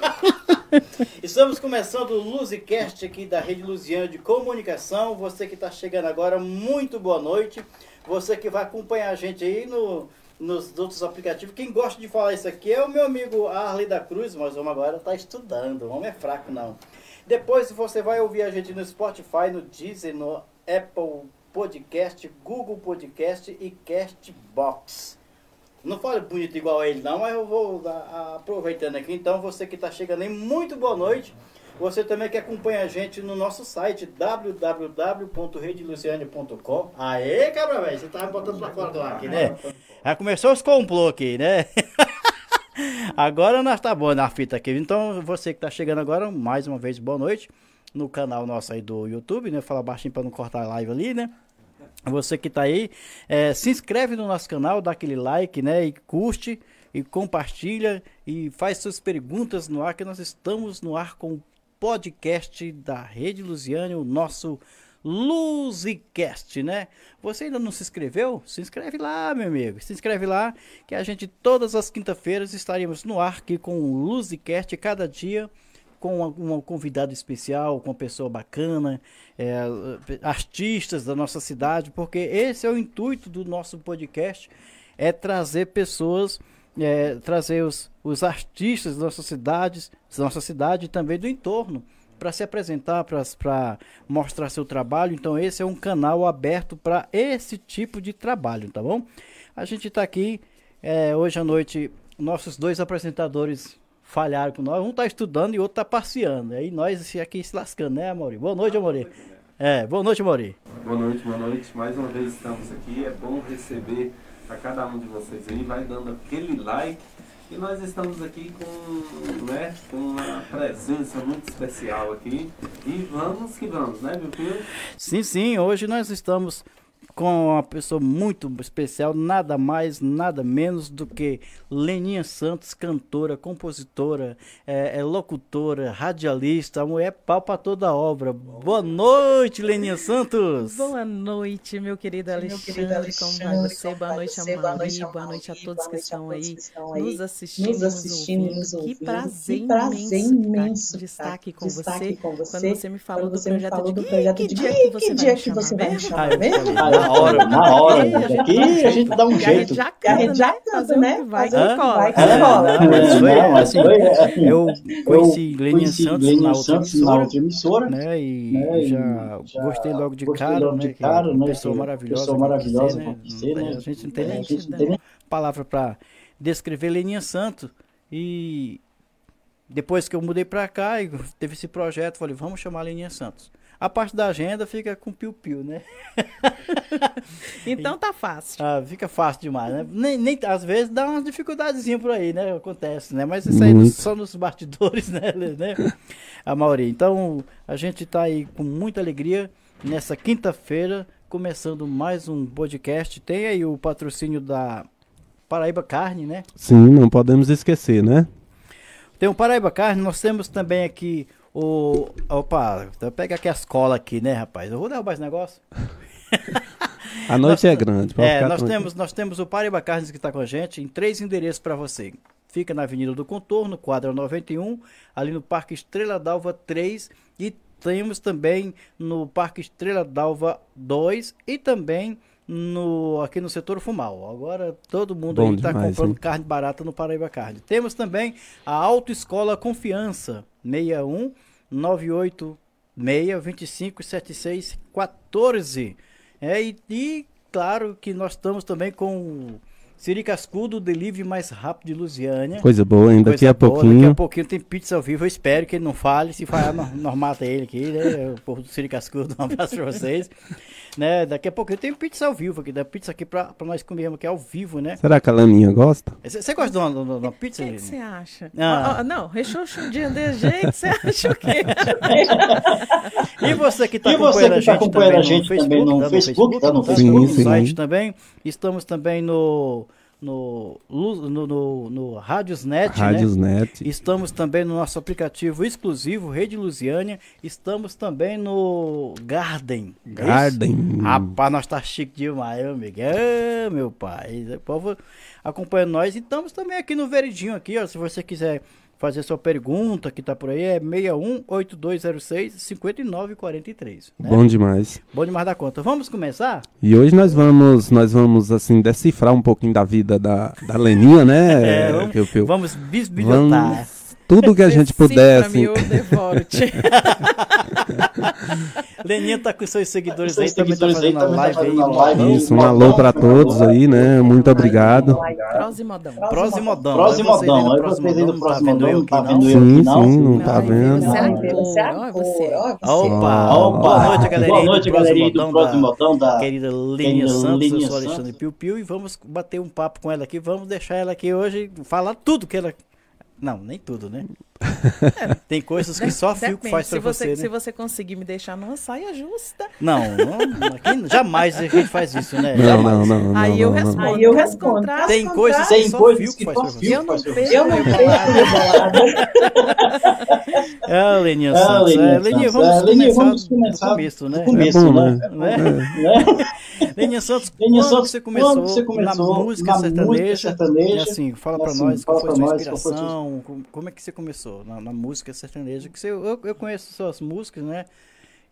Estamos começando o Luzicast aqui da Rede Luziana de Comunicação. Você que está chegando agora, muito boa noite. Você que vai acompanhar a gente aí no, nos outros aplicativos. Quem gosta de falar isso aqui é o meu amigo Arley da Cruz, mas o homem agora está estudando. O homem é fraco, não. Depois você vai ouvir a gente no Spotify, no Deezer, no Apple Podcast, Google Podcast e Castbox. Não fale bonito igual a ele não, mas eu vou aproveitando aqui. Então, você que está chegando aí, muito boa noite. Você também que acompanha a gente no nosso site www.redeluciane.com. Aê, cabra velho, você tá botando pra fora do ar aqui, né? Já começou os complô aqui, né? agora nós tá bom na fita aqui. Então, você que tá chegando agora, mais uma vez, boa noite. No canal nosso aí do YouTube, né? Fala baixinho para não cortar a live ali, né? Você que tá aí, é, se inscreve no nosso canal, dá aquele like, né? E curte e compartilha e faz suas perguntas no ar, que nós estamos no ar com o podcast da Rede Luziane, o nosso Luzicast, né? Você ainda não se inscreveu? Se inscreve lá, meu amigo. Se inscreve lá, que a gente todas as quinta-feiras estaremos no ar aqui com o Luzicast cada dia com um convidado especial, com uma pessoa bacana, é, artistas da nossa cidade, porque esse é o intuito do nosso podcast, é trazer pessoas, é, trazer os, os artistas da nossa cidade, da nossa cidade e também do entorno, para se apresentar, para mostrar seu trabalho. Então esse é um canal aberto para esse tipo de trabalho, tá bom? A gente está aqui é, hoje à noite, nossos dois apresentadores falharam com nós. Um tá estudando e o outro tá passeando. Aí nós aqui se lascando, né, Amori? Boa noite, Amori. É, boa noite, Amori. Boa noite, boa noite. Mais uma vez estamos aqui. É bom receber a cada um de vocês aí. Vai dando aquele like. E nós estamos aqui com, né, com uma presença muito especial aqui. E vamos que vamos, né, meu filho? Sim, sim. Hoje nós estamos com uma pessoa muito especial, nada mais, nada menos do que Leninha Santos, cantora, compositora, é, é locutora, radialista, a mulher pau para toda a obra. Boa noite, Leninha Santos! Boa noite, meu querido Alexandre, como vai você? Boa noite, Amari, boa noite a todos que estão aí nos assistindo, nos assistindo nos ouvindo. Que prazer, que prazer imenso estar aqui com você. Quando você me falou do projeto de que dia que você vai me chamar? Na hora, na hora. Aqui a gente dá um jeito. Já canta, já canta, né? Vai que cola. Não, assim, eu conheci Leninha Santos na outra emissora, né? E já gostei logo de cara, né? Cara, né? Pessoa maravilhosa. Pessoa maravilhosa, né? né? A gente não tem nem palavra para descrever Leninha Santos. E depois que eu mudei para cá e teve esse projeto, falei, vamos chamar a Leninha Santos. A parte da agenda fica com piu-piu, né? então tá fácil. Ah, fica fácil demais, né? Nem, nem, às vezes dá umas dificuldadezinhas por aí, né? Acontece, né? Mas isso aí Muito. só nos bastidores, né? né? A maioria. Então, a gente tá aí com muita alegria nessa quinta-feira, começando mais um podcast. Tem aí o patrocínio da Paraíba Carne, né? Sim, não podemos esquecer, né? Tem o Paraíba Carne, nós temos também aqui o. Opa, então pega aqui as colas aqui, né, rapaz? Eu vou derrubar esse negócio. a noite nós, é grande. É, nós temos, nós temos o Pariba Carnes que está com a gente em três endereços para você. Fica na Avenida do Contorno, quadra 91, ali no Parque Estrela d'Alva 3 e temos também no Parque Estrela d'Alva 2 e também no, aqui no setor Fumal. Agora todo mundo está comprando hein? carne barata no Paraíba Carne. Temos também a Autoescola Confiança, 61 98 25 76 14. É, e, e claro que nós estamos também com Siri Cascudo, o delivery mais rápido de Lusiânia. Coisa boa, ainda daqui a boa, pouquinho. Daqui a pouquinho tem pizza ao vivo. Eu espero que ele não fale. Se falar, nós mata ele aqui, né? O povo do Siri Cascudo, um abraço pra vocês. né? Daqui a eu tenho pizza ao vivo aqui, da pizza aqui pra, pra nós comermos aqui ao vivo, né? Será que a Laninha gosta? Você gosta de uma, de uma pizza? O que você acha? Ah. Oh, oh, não, rechonchudinho de jeito, você acha o quê? e você que tá e acompanhando, que tá acompanhando a gente, também, no, Facebook, tá no Facebook, tá no Facebook, sim, sim. no site também. Estamos também no no, no, no, no Radiosnet, Radiosnet. Né? Estamos também no nosso aplicativo exclusivo, Rede Lusiânia. Estamos também no Garden. Garden. É Rapaz, nós tá chique demais, meu amigo. É, meu pai. O povo acompanhando nós. E estamos também aqui no Veridinho, aqui, ó. Se você quiser fazer sua pergunta que tá por aí, é 61 8206 5943. Né? Bom demais. Bom demais da conta. Vamos começar? E hoje nós vamos, nós vamos assim, decifrar um pouquinho da vida da, da Leninha, né? É, vamos, vamos bisbilhotar. Vamos tudo que a gente puder. Assim. Leninha tá com seus seguidores aí, também tá fazendo uma live aí. Isso, um alô pra todos aí, né? Muito obrigado. Prosimodão. Prosimodão. Prosimodão. Aí vocês aí do Prosimodão, tá vendo eu Sim, sim, não tá vendo. Opa, boa noite, galerinha. Boa noite, galerinha do Prosimodão da querida Leninha Santos. Eu sou Alexandre Piu Piu e vamos bater um papo com ela aqui. Vamos deixar ela aqui hoje falar tudo que ela não, nem tudo, né? É, tem coisas que só fio que faz pra você, você né? Se você conseguir me deixar numa saia justa. Não, não aqui, jamais a gente faz isso, né? Não, jamais. não, não, não, Aí eu respondo. Aí eu respondo. Tem coisas que só fio que faz pra você. Eu não perco eu não perco Ah, Leninha Santos. É, Leninha, vamos, Leninha, vamos começar do começo, né? começo, né? né? Leninha Santos, quando você começou, você começou na música sertaneja? E assim, fala pra nós qual foi a sua inspiração, como é que você começou na, na música sertaneja? Que você, eu, eu conheço suas músicas, né?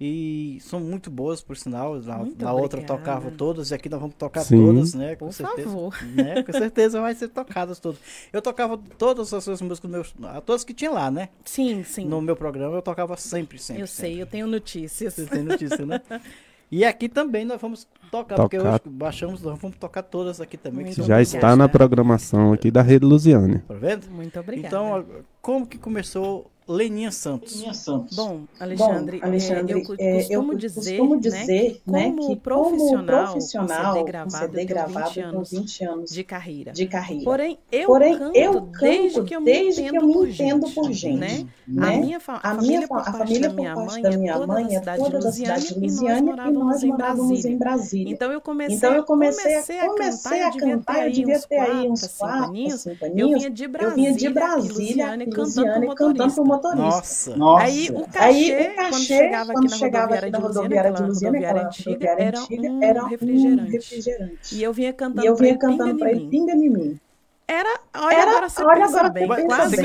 E são muito boas, por sinal. Na, na outra tocava todas, e aqui nós vamos tocar Sim. todas, né? Com por certeza. Favor. Né? Com certeza vai ser tocadas todas. Eu tocava todas as suas músicas, meus, todas que tinha lá, né? Sim, sim. No meu programa eu tocava sempre, sempre. Eu sempre. sei, eu tenho notícias. Você tem notícia, né? E aqui também nós vamos tocar, tocar. porque hoje baixamos, nós vamos tocar todas aqui também. Já está na programação aqui da Rede Luziane. Tá vendo? Muito obrigada. Então, como que começou Leninha Santos. Leninha Santos. Bom, Alexandre, Bom, Alexandre é, eu, é, costumo, eu dizer, costumo dizer né, que, como, profissional, como profissional CD gravado, CD gravado 20 anos, 20 anos de carreira. De carreira. Porém, eu Porém, canto, eu canto desde que eu me desde entendo, que eu me por, entendo gente, por gente. Né? né? A minha, fa a, a família, por parte, família da minha mãe é toda é cidade toda da cidade de Lusiane e nós morávamos em Brasília. Então eu comecei, então, eu comecei, comecei a cantar, eu devia ter aí uns quatro, cinco aninhos. Eu vinha de Brasília, Lusiane, cantando pro motorista. Nossa. Nossa. Aí o cachê, Aí, o cachê quando chegava quando aqui chegava na rodoviária de rodoviária antiga, era um, era um refrigerante. refrigerante. E eu vinha cantando, e eu vinha cantando pra ele, pinga em mim. Era, olha era, agora você olha agora bem, quase, quase, você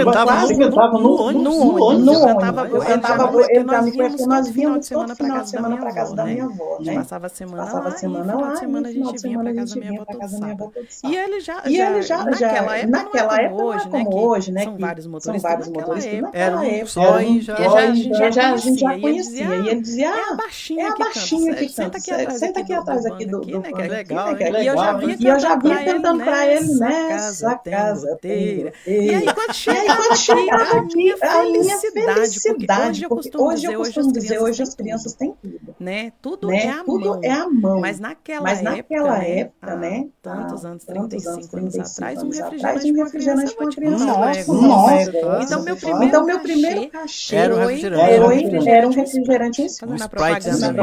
cantava no, no, no, ônibus, no ônibus, no ônibus, eu cantava, eu porque nós víamos todo final de semana pra casa da minha avó, né? Passava a semana lá, e final de semana a gente vinha pra casa da minha avó todo sábado. E ele já, e ele já, naquela época, naquela época hoje, né, hoje, né, são vários motoristas, são vários motoristas era um só e já, a gente já conhecia, e ele dizia, é a baixinha que canta, senta aqui atrás aqui do, né, é legal, e eu já vinha cantando pra ele nessa casa, inteira. E aí, quando chegava, chegava aqui, a minha felicidade, felicidade porque, hoje eu costumo dizer, hoje as crianças têm tudo. Né? Tudo, né? É, a tudo mão. é a mão. Mas naquela, Mas naquela época, época, né? Tantos anos, 35, 35 anos atrás, um refrigerante, um refrigerante com uma criança. Nossa, nossa. Então, meu primeiro, então, meu primeiro cachê era um refrigerante. Era um refrigerante em Fazendo a propaganda.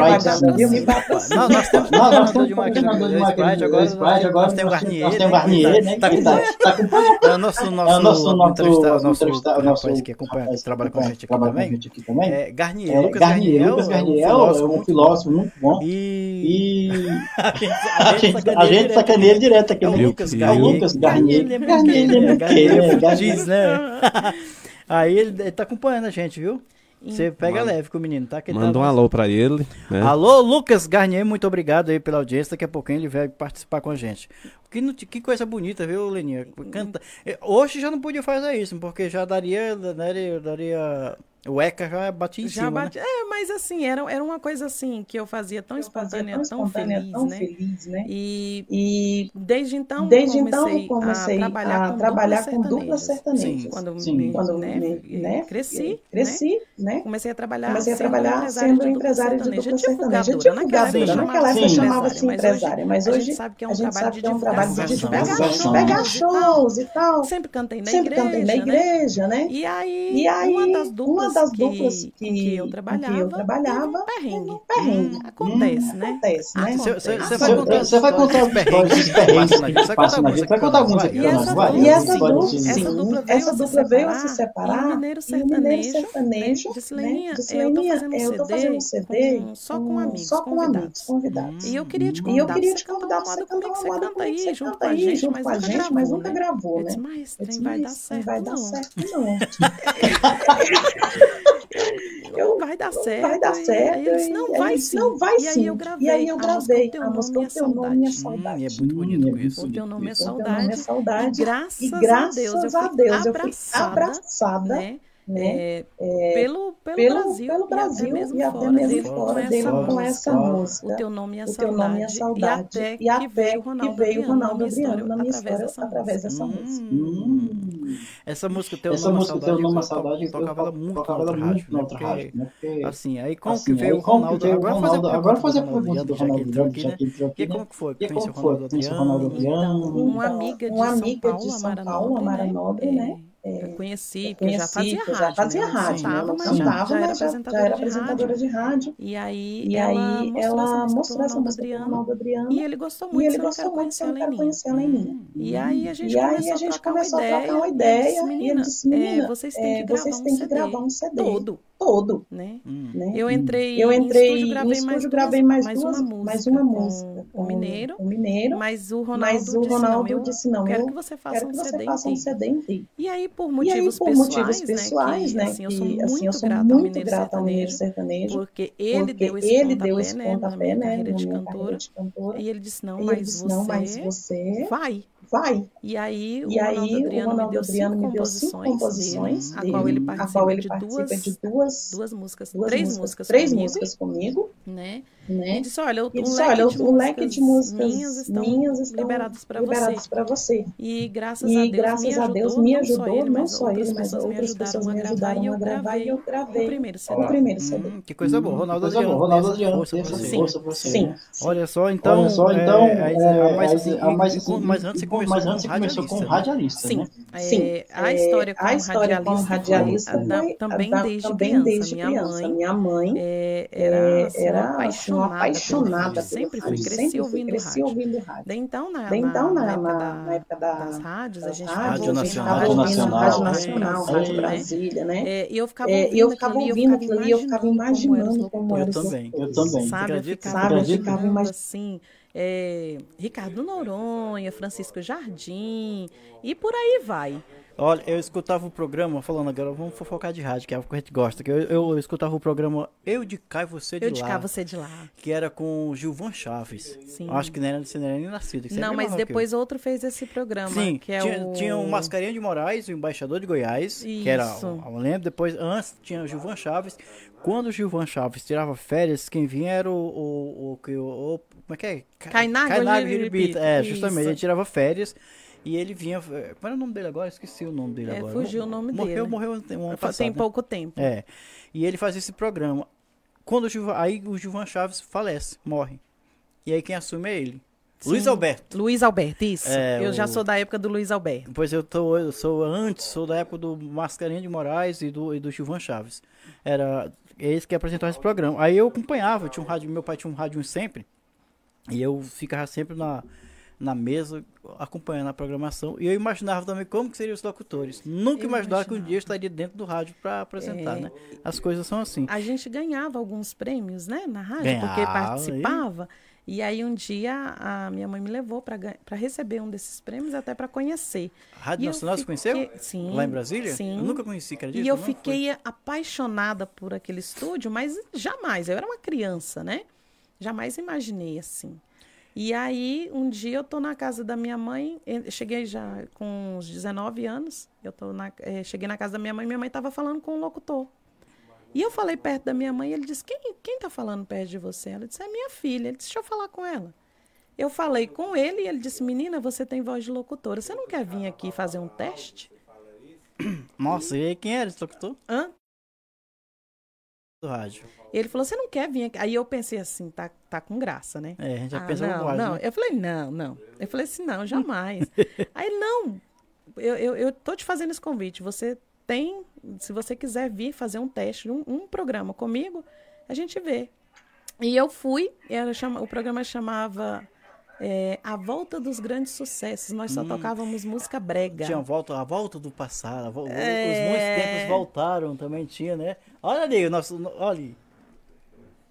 Nós temos um de Sprite, agora nós temos Garnier, né? Tá com é o nosso, nosso, é o nosso, nosso, nosso, nosso, nosso rapaz que acompanha, que trabalha com a gente aqui também. Aqui também. É, Garnier, é, Lucas Garnier, Garnier, Lucas Garnier é um filósofo, é um filósofo muito bom. E, e... a gente sacaneia direto aqui. É o Lucas Garnier. Garnier. Garnier, Garnier, diz, né? Aí ele, ele tá acompanhando a gente, viu? Você pega Mano. leve com o menino, tá? Que Manda tá... um alô pra ele. Né? Alô, Lucas Garnier, muito obrigado aí pela audiência. Daqui a pouquinho ele vai participar com a gente. Que, que coisa bonita, viu, Leninha? Canta... Hoje já não podia fazer isso, porque já daria, daria, daria o ECA já batia em já cima. Bate... Né? É, mas assim, era, era uma coisa assim que eu fazia tão eu espontânea, fazia tão, tão, feliz, tão né? feliz, né? E, e desde então desde comecei, então comecei a trabalhar, a com, trabalhar dupla com dupla sertaneja. Sim, quando, Sim, me, quando né, me, né, cresci, cresci, né? né? Comecei a trabalhar, comecei a trabalhar sendo empresária de dupla sertaneja. Divulgadora. Naquela época chamava-se empresária, mas hoje a gente sabe que é um trabalho de divulgação, pegar shows e tal. Sempre cantei na igreja, Sempre cantei na igreja, né? E aí, uma das duplas uma das duplas que, que, eu trabalhava, que eu trabalhava um perrengue. Um perrengue. Hum, acontece, hum, né? Acontece, né? Você vai contar Você vai contar os perrengues que passam na vida. Você vai contar alguns aqui E essa dupla, essa dupla veio se separar. E o Mineiro Sertanejo disse, Leninha, eu tô fazendo um CD só com amigos, só com amigos, convidados. E eu queria te convidar pra você cantar uma moda comigo, você canta aí junto com a gente, mas nunca gravou, né? Mas vai dar certo, vai dar certo, não. eu, vai dar certo. Vai dar certo. E, eles, não, vai sim. Não vai sim. E aí eu gravei. E aí eu gravei a música O Teu Nome é Saudade. Hum, é muito bonito isso. O Teu Nome é Saudade. E graças, a Deus eu fui abraçada, né? né? É, pelo, pelo, pelo, Brasil, pelo Brasil e até mesmo, e até fora, mesmo fora dele com, com essa música. O teu nome é saudade. O teu nome é saudade. E até, e até que veio veio Ronaldo Adriano na minha história através dessa música. Hum. Essa música Teu Essa Nome música, Saudade, teu nome saudade, eu tocava ela muito tocava ela muito na outra rádio, né? Porque, assim, aí como assim, que veio o Ronaldo? Agora fazer a pergunta do Ronaldo Adriano, já que entrou aqui, E como que foi? Como foi? Conheceu o Ronaldo Adriano? Uma amiga de São Paulo, Amara Nobre, né? É, eu conheci, porque eu já fazia rádio. Já fazia né? rádio, né? Não mas, já, era apresentadora, já era apresentadora de, rádio. E aí, e aí ela mostrou essa música para o Adriano. E ele gostou muito, e ele gostou muito, eu quero conhecer ela em mim. E aí a gente, e aí, a gente começou a trocar uma ideia. E ele disse, menina, vocês têm que gravar um CD todo todo, né? Hum. né? Eu entrei, eu entrei em estúdio, gravei, estúdio, mais, gravei mais, mais, duas, uma música, mais uma música com, o Mineiro, com o Mineiro, mas o Ronaldo, mas o Ronaldo disse, não, eu, quero que você faça, um, CD faça um CD em ti. E aí por motivos, aí, por pessoais, motivos pessoais, né, que, assim, eu sou muito, assim, eu sou grata, muito ao grata ao Mineiro Sertanejo, porque ele deu esse ele deu esse pontapé, né, na minha carreira de cantora, e ele disse, não, mas você vai vai. E aí o e aí, Adriano, me, deu Adriano me deu cinco composições, dele, a qual ele participa, qual ele participa de, duas, de duas, duas músicas, duas três músicas, três comigo, músicas comigo, né? Né? E disse, olha, o, e disse, olha, o, leque de músicas minhas estão, minhas estão liberadas para você. você. E graças e a Deus, graças me, a Deus ajudou, me ajudou, não só ele, mas outras pessoas me ajudaram a gravar e eu gravei o primeiro CD. O primeiro CD. Hum, que coisa boa, Ronaldo Adriano. Ronaldo Adriano, força para você. Sim. Olha só, então, Olha só, então, mas antes você começou como radialista, Sim. Sim. A história como radialista também desde criança. Minha mãe era apaixonada sou apaixonada sempre fui, cresci ouvindo cresci ouvindo rádio. Daí então, na, então, na, na, época, da, na época da, das rádios, a gente rádio nacional, rádio nacional, rádio nacional, rádio Brasília, né? É, e eu ficava ouvindo, eu ficava ouvindo aquilo ali, eu ficava imaginando como era. Eu também, eu também. Sabe, eu ficava, eu ficava imaginando assim. É, Ricardo Noronha, Francisco Jardim e por aí vai. Olha, eu escutava o programa, falando agora, vamos fofocar de rádio, que é o que a gente gosta. Que eu, eu, eu escutava o programa Eu de cá e você de eu lá. Eu de cá, você de lá. Que era com o Gilvan Chaves. Sim. Acho que não era, você não era nem nascido. Não, mas depois outro fez esse programa. Sim, que é tinha, o... tinha o Mascarinha de Moraes, o embaixador de Goiás, Isso. que era, eu lembro, depois, antes tinha o Gilvan Chaves. Quando o Gilvan Chaves tirava férias, quem vinha era o, o, o, o, o como é que é? Cainago, Cainago É, justamente, Isso. ele tirava férias. E ele vinha. Eh, qual era o nome dele agora? Esqueci o nome dele é, agora. Fugiu o nome morreu, dele. Morreu, morreu um ano passado, Tem pouco tempo. É. E ele fazia esse programa. Quando o Gilvan, aí o Gilvan Chaves falece, morre. E aí quem assume é ele. Sim. Luiz Alberto. Luiz Alberto, isso. É, eu o... já sou da época do Luiz Alberto. Pois eu, tô, eu sou antes, sou da época do Mascarinha de Moraes e do, e do Gilvan Chaves. Era esse que apresentava esse programa. Aí eu acompanhava, tinha um rádio, meu pai tinha um rádio sempre. E eu ficava sempre na, na mesa, acompanhando a programação. E eu imaginava também como que seriam os locutores. Nunca eu imaginava, imaginava que um dia eu estaria dentro do rádio para apresentar, é... né? As coisas são assim. A gente ganhava alguns prêmios, né, na rádio, ganhava, porque participava. E... e aí um dia a minha mãe me levou para receber um desses prêmios, até para conhecer. A Rádio e Nacional fiquei... você conheceu? Sim. Lá em Brasília? Sim. Eu nunca conheci, acredito. E eu fiquei foi. apaixonada por aquele estúdio, mas jamais, eu era uma criança, né? Jamais imaginei assim. E aí, um dia eu tô na casa da minha mãe, cheguei já com uns 19 anos, eu tô na, é, cheguei na casa da minha mãe, minha mãe estava falando com o um locutor. E eu falei perto da minha mãe, ele disse, quem, quem tá falando perto de você? Ela disse, é minha filha. Ele disse, deixa eu falar com ela. Eu falei com ele e ele disse, menina, você tem voz de locutora, você não quer vir aqui fazer um teste? Nossa, e quem era esse locutor? Hã? Do rádio. Ele falou, você não quer vir aqui? Aí eu pensei assim, tá, tá com graça, né? É, a gente já ah, pensou não, mais, não. Né? Eu falei, não, não. Eu falei assim, não, jamais. Aí, não, eu, eu, eu tô te fazendo esse convite, você tem, se você quiser vir fazer um teste, um, um programa comigo, a gente vê. E eu fui, era, chama, o programa chamava é, A Volta dos Grandes Sucessos. Nós só hum. tocávamos música brega. Tinha a volta, a volta do passado. A é... Os muitos tempos voltaram também tinha, né? Olha ali, o nosso. Olha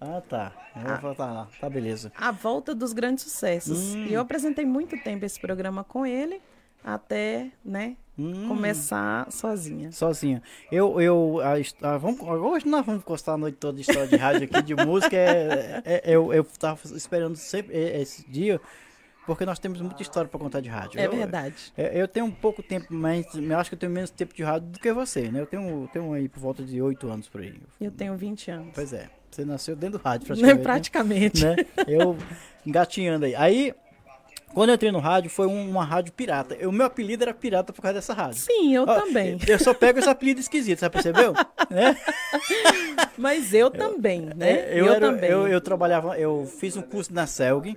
Ah, tá. Vou voltar lá. Tá, beleza. A Volta dos Grandes Sucessos. Hum. E eu apresentei muito tempo esse programa com ele, até, né, hum. começar sozinha. Sozinha. Eu, eu, a, a, vamos, hoje nós vamos gostar a noite toda de história de rádio aqui, de música. É, é, é, eu, eu tava esperando sempre esse dia, porque nós temos muita história para contar de rádio. É eu, verdade. Eu, eu, tenho um pouco tempo, mas eu acho que eu tenho menos tempo de rádio do que você, né? Eu tenho, tenho aí por volta de oito anos por aí. Eu tenho 20 anos. Pois é. Você nasceu dentro do rádio, praticamente. praticamente. Né? Eu engatinhando aí. Aí quando eu entrei no rádio, foi uma rádio pirata. O meu apelido era pirata por causa dessa rádio. Sim, eu Ó, também. Eu só pego esse apelido esquisito, você percebeu? né? Mas eu também, né? É, eu, eu era, também. Eu, eu, trabalhava, eu fiz um curso na Celg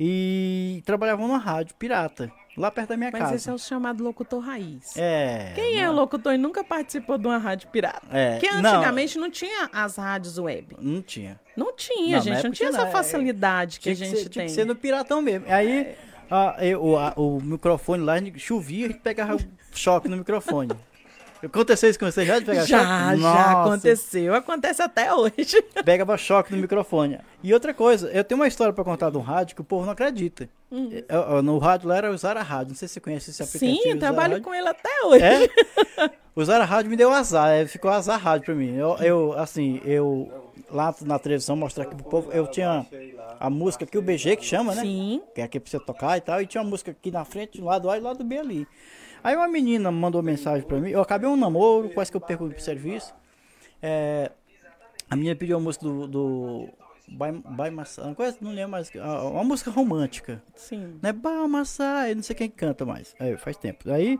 e trabalhava numa rádio pirata, lá perto da minha Mas casa. Mas esse é o chamado locutor raiz. É. Quem é o locutor e nunca participou de uma rádio pirata? É. Porque antigamente não, não tinha as rádios web. Não tinha. Não tinha, não, gente. Não tinha essa é, facilidade que a gente que ser, tem. Tinha que ser no piratão mesmo. Aí. É a, eu, a, o microfone lá chovia e pegava choque no microfone. Aconteceu isso com você já de pegar já, choque? Já, já aconteceu. Acontece até hoje. Pegava choque no microfone. E outra coisa, eu tenho uma história para contar um rádio que o povo não acredita. Hum. Eu, no rádio lá era usar a rádio. Não sei se você conhece esse aplicativo. Sim, trabalho com ele até hoje. É? Usar a rádio me deu azar. É, ficou azar rádio para mim. Eu, eu, assim, eu lá na televisão mostrar aqui pro povo, eu tinha a música aqui, o BG que chama, né? Sim. Que é aqui pra você tocar e tal. E tinha uma música aqui na frente, do lado A e do lado B ali. Aí uma menina mandou mensagem pra mim. Eu acabei um namoro, quase que eu perco o serviço. É, a menina pediu a música do. do By, Massai, quase não lembro mais. Uma música romântica. Sim. Né? By Massai, não sei quem canta mais. Aí, faz tempo. Aí.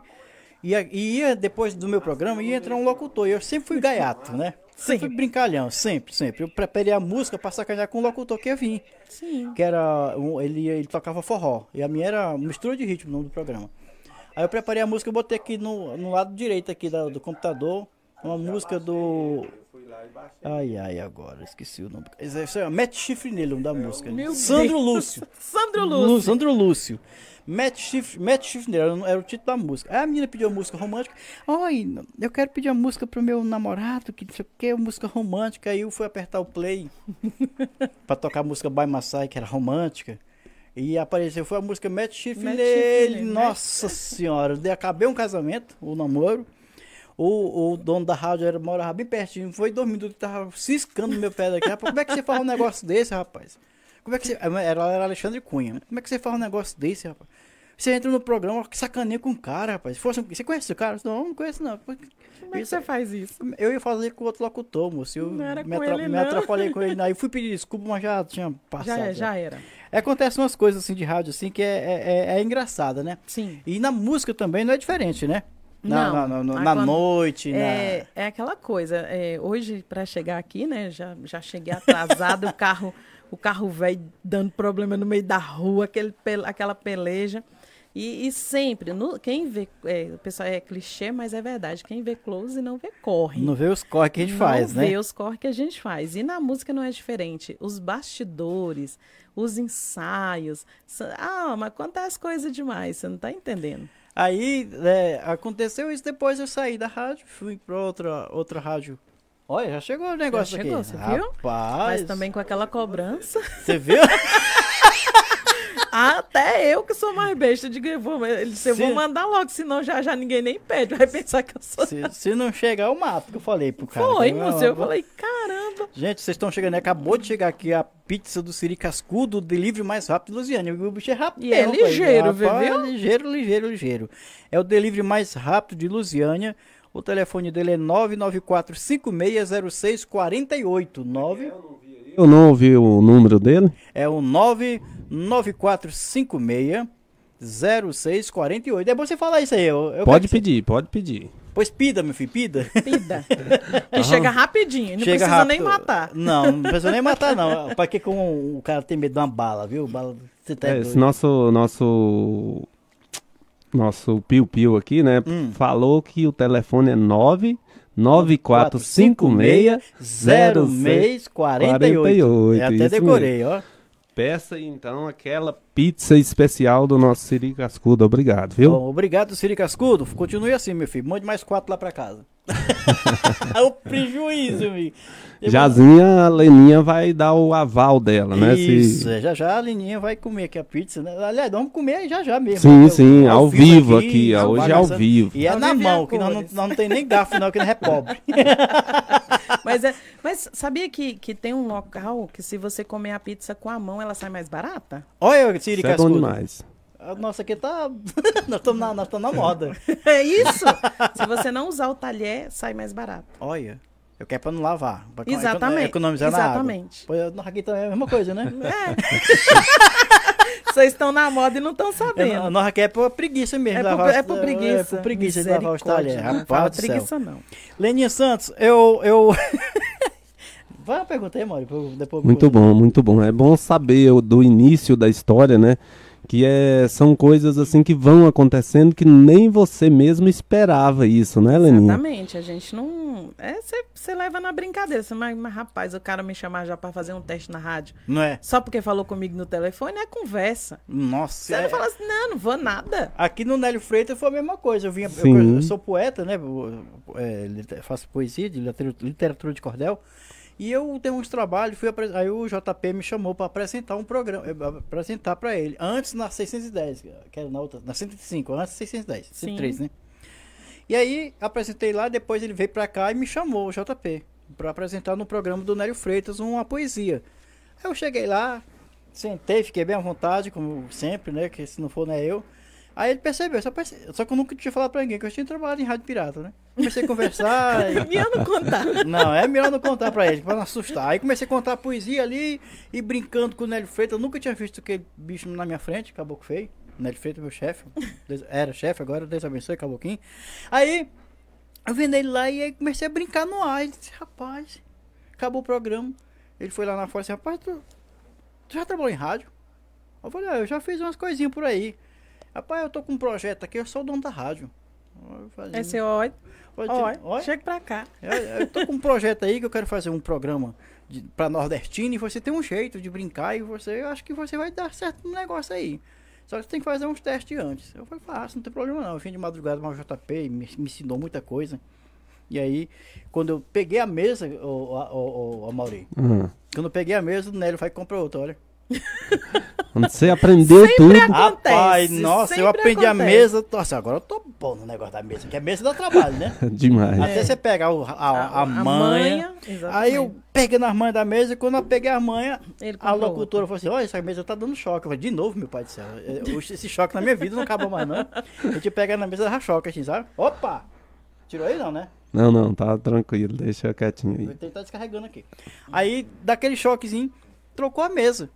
Ia, ia, depois do meu programa, ia entrar um locutor. E eu sempre fui gaiato, né? Sempre brincalhão, sempre, sempre. Eu preparei a música pra sacanear com o locutor que ia vir. Sim. Que era. Ele, ele tocava forró. E a minha era mistura de ritmo no nome do programa. Aí eu preparei a música e botei aqui no, no lado direito aqui da, do computador. Uma música do. Ai, ai, agora, esqueci o nome. Isso é, Mete chifre nele, o nome da música. Meu Sandro Deus. Lúcio. Sandro Lúcio. Sandro Lúcio. Matt Shift, Matt Shift era, era, o título da música. Aí a menina pediu uma música romântica. Oi, eu quero pedir uma música pro meu namorado, que não sei o que, música romântica. Aí eu fui apertar o play pra tocar a música By Masai, que era romântica. E apareceu, foi a música Matt Shift nele. Nossa senhora, eu acabei um casamento, o um namoro. O, o dono da rádio era, morava bem pertinho, foi dois minutos, tava ciscando no meu pé daqui. Rapaz, como é que você faz um negócio desse, rapaz? Como é que você. Era, era Alexandre Cunha. Como é que você faz um negócio desse, rapaz? Você entra no programa, sacaneia com o cara, rapaz. Fosse, você conhece o cara? Não, não conheço não. Como é que você faz isso? Eu ia fazer com outro locutor, moço. Eu não era me, com atra ele, me atrapalhei com ele. Aí fui pedir desculpa, mas já tinha passado. Já, já era. É, acontecem umas coisas assim de rádio assim que é, é, é, é engraçada, né? Sim. E na música também não é diferente, né? Na, não, na, na, na quando... noite. É, na... é aquela coisa. É, hoje, para chegar aqui, né? Já, já cheguei atrasado, o carro o carro velho dando problema no meio da rua, aquele, aquela peleja. E, e sempre, no, quem vê, é, o pessoal é clichê, mas é verdade, quem vê close não vê corre. Não vê os corre que a gente não faz, né? Não vê os corre que a gente faz. E na música não é diferente. Os bastidores, os ensaios. Ah, mas acontece coisa demais, você não está entendendo. Aí é, aconteceu isso, depois eu saí da rádio, fui para outra, outra rádio Olha, já chegou o negócio já chegou, aqui. Você viu? Mas também com aquela cobrança. Você viu? Até eu que sou mais besta, digo, eu vou, eu vou mandar logo, senão já, já ninguém nem pede, vai pensar que eu sou. Se, se não chegar, eu mato, que eu falei pro cara. Foi, moço, eu falei, caramba. Gente, vocês estão chegando, acabou de chegar aqui a pizza do Siri Cascudo, o delivery mais rápido de Luziane. O bicho é rápido. E é ligeiro, viu? É ligeiro, ligeiro, ligeiro. É o delivery mais rápido de Lusiânia. O telefone dele é 994560648. 9... Eu não ouvi o número dele. É o 994560648. É bom você falar isso aí. Eu, eu pode pedir, pode pedir. Pois pida, meu filho, pida. Pida. Que chega rapidinho, não chega precisa rápido. nem matar. Não, não precisa nem matar, não. Pra que com o cara tem medo de uma bala, viu? Bala, você tá é, esse nosso, nosso nosso Piu Piu aqui, né? Hum. Falou que o telefone é 9 9456-0648. É até decorei, ó. Peça então aquela pizza especial do nosso Siri Cascudo. Obrigado, viu? Bom, obrigado, Siri Cascudo. Continue assim, meu filho. Mande mais quatro lá pra casa. o prejuízo, amigo. Jazinha, a Leninha vai dar o aval dela, né? Isso, Se... É, já já a Leninha vai comer aqui a pizza, né? Aliás, vamos comer já já mesmo. Sim, né? sim, ao, ao vivo aqui, aqui hoje é ao vivo. E é na mão, é que nós não, não, não tem nem garfo não, que não é pobre. mas, é, mas sabia que, que tem um local que se você comer a pizza com a mão, ela sai mais barata? Olha, Siri Isso é bom demais. A nossa aqui tá. nós estamos na, nós na moda. É isso! Se você não usar o talher, sai mais barato. Olha. Eu quero pra não lavar. Pra Exatamente. Economizar Exatamente. na água. Pois aqui também é a mesma coisa, né? É. Vocês estão na moda e não estão sabendo. nós aqui é por preguiça mesmo. É por, é por preguiça. É por preguiça de lavar os talheres. Rapaz do preguiça céu. não. Leninha Santos, eu... eu... Vai uma pergunta aí, Mário. Depois muito bom, muito bom. É bom saber do início da história, né? Que é, são coisas assim que vão acontecendo que nem você mesmo esperava isso, né, Leninha? Exatamente, a gente não. Você é, leva na brincadeira, cê, mas, mas rapaz, o cara me chamar já para fazer um teste na rádio. Não é? Só porque falou comigo no telefone é conversa. Nossa. Você é... não fala assim, não, não vou nada. Aqui no Nélio Freitas foi a mesma coisa. Eu, vinha, eu, eu, sou poeta, né? Eu, é, faço poesia de literatura de cordel. E eu tenho uns trabalhos, fui aí o JP me chamou para apresentar um programa, eh, apresentar para ele. Antes na 610, que era na outra, na 105, antes da 610, 103, né? E aí apresentei lá, depois ele veio para cá e me chamou, o JP, para apresentar no programa do Nélio Freitas uma poesia. Aí eu cheguei lá, sentei, fiquei bem à vontade, como sempre, né? Que se não for, não é eu. Aí ele percebeu, só, perce... só que eu nunca tinha falado pra ninguém que eu tinha trabalhado em rádio pirata, né? Comecei a conversar. e... melhor não contar. Não, é melhor não contar pra ele, pra não assustar. Aí comecei a contar poesia ali e brincando com o Nélio Freitas. Eu nunca tinha visto aquele bicho na minha frente, caboclo feio. Nélio Freitas, meu chefe. Era chefe, agora Deus abençoe, caboclinho. Aí eu vendo ele lá e aí comecei a brincar no ar. Ele disse, rapaz, acabou o programa. Ele foi lá na fora e disse, rapaz, tu, tu já trabalhou em rádio? Eu falei, ah, eu já fiz umas coisinhas por aí. Rapaz, eu tô com um projeto aqui, eu sou o dono da rádio. É seu oi. Oi, chega pra cá. Eu, eu tô com um projeto aí que eu quero fazer um programa de, pra nordestino e você tem um jeito de brincar e você, eu acho que você vai dar certo no negócio aí. Só que você tem que fazer uns testes antes. Eu falei, fácil, não tem problema não. Eu vim de madrugada o JP, me, me ensinou muita coisa. E aí, quando eu peguei a mesa, o, o, o, o Mauri, uhum. quando eu peguei a mesa, o Nélio vai comprar outra, olha. Quando você aprendeu sempre tudo. Acontece, Rapaz, nossa, eu aprendi acontece. a mesa. Nossa, agora eu tô bom no negócio da mesa, que a mesa dá trabalho, né? Demais. Até é. você pegar o, a, a, a, manha. manha aí eu peguei nas manhas da mesa e quando eu peguei a manha, a locutora falou assim: Olha, essa mesa tá dando choque. Eu falei, de novo, meu pai do céu. Esse choque na minha vida não acabou mais, não. A gente pega na mesa da choque, assim, sabe? Opa! Tirou aí não, né? Não, não, tá tranquilo, deixa quietinho aí. Vou tentar descarregando aqui. Aí, daquele choquezinho, trocou a mesa.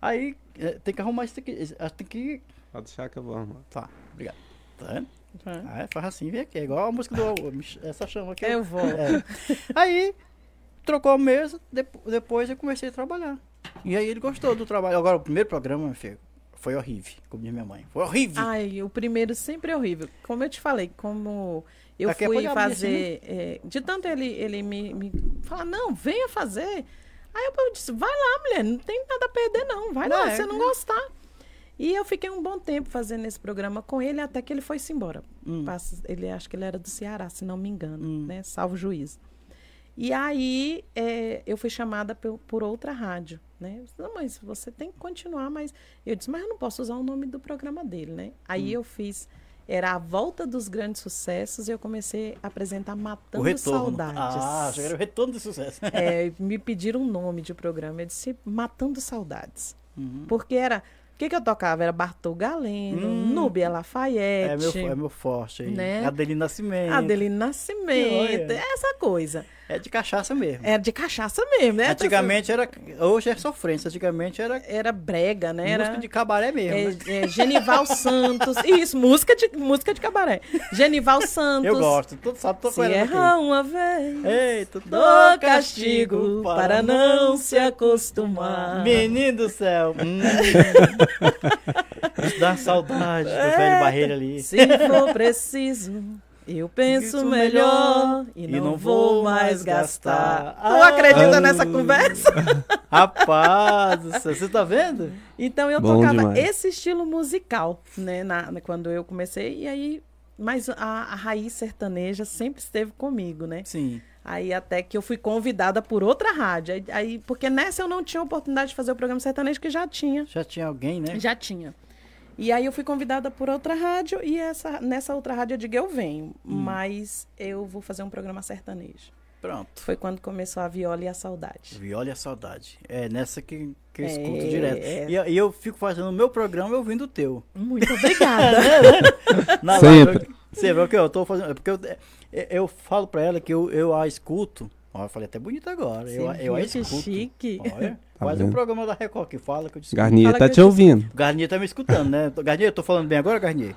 Aí é, tem que arrumar isso aqui. Tem que. Pode deixar que eu vou arrumar. Tá, obrigado. Tá vendo? É. Ah, faz assim, vem aqui. É igual a música do. Essa chama aqui. Eu vou. É. Aí, trocou a mesa, depois eu comecei a trabalhar. E aí ele gostou do trabalho. Agora, o primeiro programa, meu filho, foi horrível, como diz minha mãe. Foi horrível. Ai, o primeiro sempre é horrível. Como eu te falei, como eu Daqui fui fazer. Assim, né? é, de tanto ele, ele me, me falar, não, venha fazer. Aí eu disse, vai lá, mulher, não tem nada a perder, não. Vai não lá, é, se você não gostar. E eu fiquei um bom tempo fazendo esse programa com ele, até que ele foi-se embora. Hum. Ele acho que ele era do Ceará, se não me engano, hum. né? Salvo juízo. E aí é, eu fui chamada por, por, outra rádio, né? Disse, não, mas você tem que continuar, mas eu disse, mas eu não posso usar o nome do programa dele, né? Aí hum. eu fiz era a volta dos grandes sucessos e eu comecei a apresentar Matando Saudades. Ah, já era o retorno do sucesso. é, me pediram um nome de programa, eu disse Matando Saudades. Uhum. Porque era o que, que eu tocava? Era Bartol Galeno, hum, Núbia Lafayette. É meu, é meu forte aí. Né? Adelino Nascimento. Adelino Nascimento, essa coisa. É de cachaça mesmo. É de cachaça mesmo, né? Antigamente era. Hoje é sofrência. Antigamente era. Era brega, né? Música era, de cabaré mesmo. É, né? é, Genival Santos. Isso, música de, música de cabaré. Genival Santos. Eu gosto. Tu sabe, tô Se erra uma vez. Eita, dou castigo para não se acostumar. Menino do céu. Hum. Isso dá saudade do velho barreiro ali. Se for preciso Eu penso melhor e não, e não vou mais gastar. Tu acredita ah. nessa conversa? Rapaz, você tá vendo? Então eu Bom tocava demais. esse estilo musical, né, na, quando eu comecei, e aí mas a, a, raiz sertaneja sempre esteve comigo, né? Sim. Aí até que eu fui convidada por outra rádio. Aí, aí, porque nessa eu não tinha oportunidade de fazer o programa sertanejo, que já tinha. Já tinha alguém, né? Já tinha. E aí eu fui convidada por outra rádio e essa, nessa outra rádio eu digo, eu venho, hum. mas eu vou fazer um programa sertanejo. Pronto. Foi quando começou a Viola e a Saudade. Viola e a Saudade. É nessa que, que eu é, escuto direto. É. E, e, eu fico fazendo o meu programa ouvindo o teu. Muito obrigada. Na Sempre. Sempre, porque eu tô fazendo. Porque eu, eu falo pra ela que eu, eu a escuto. Ó, eu falei até bonito agora. eu, eu a escuto. chique. Olha. Tá Quase um programa da Record que fala que eu disse. Garnier tá te ouvindo. Garnier tá me escutando, né? Garnier, eu tô falando bem agora, Garnier?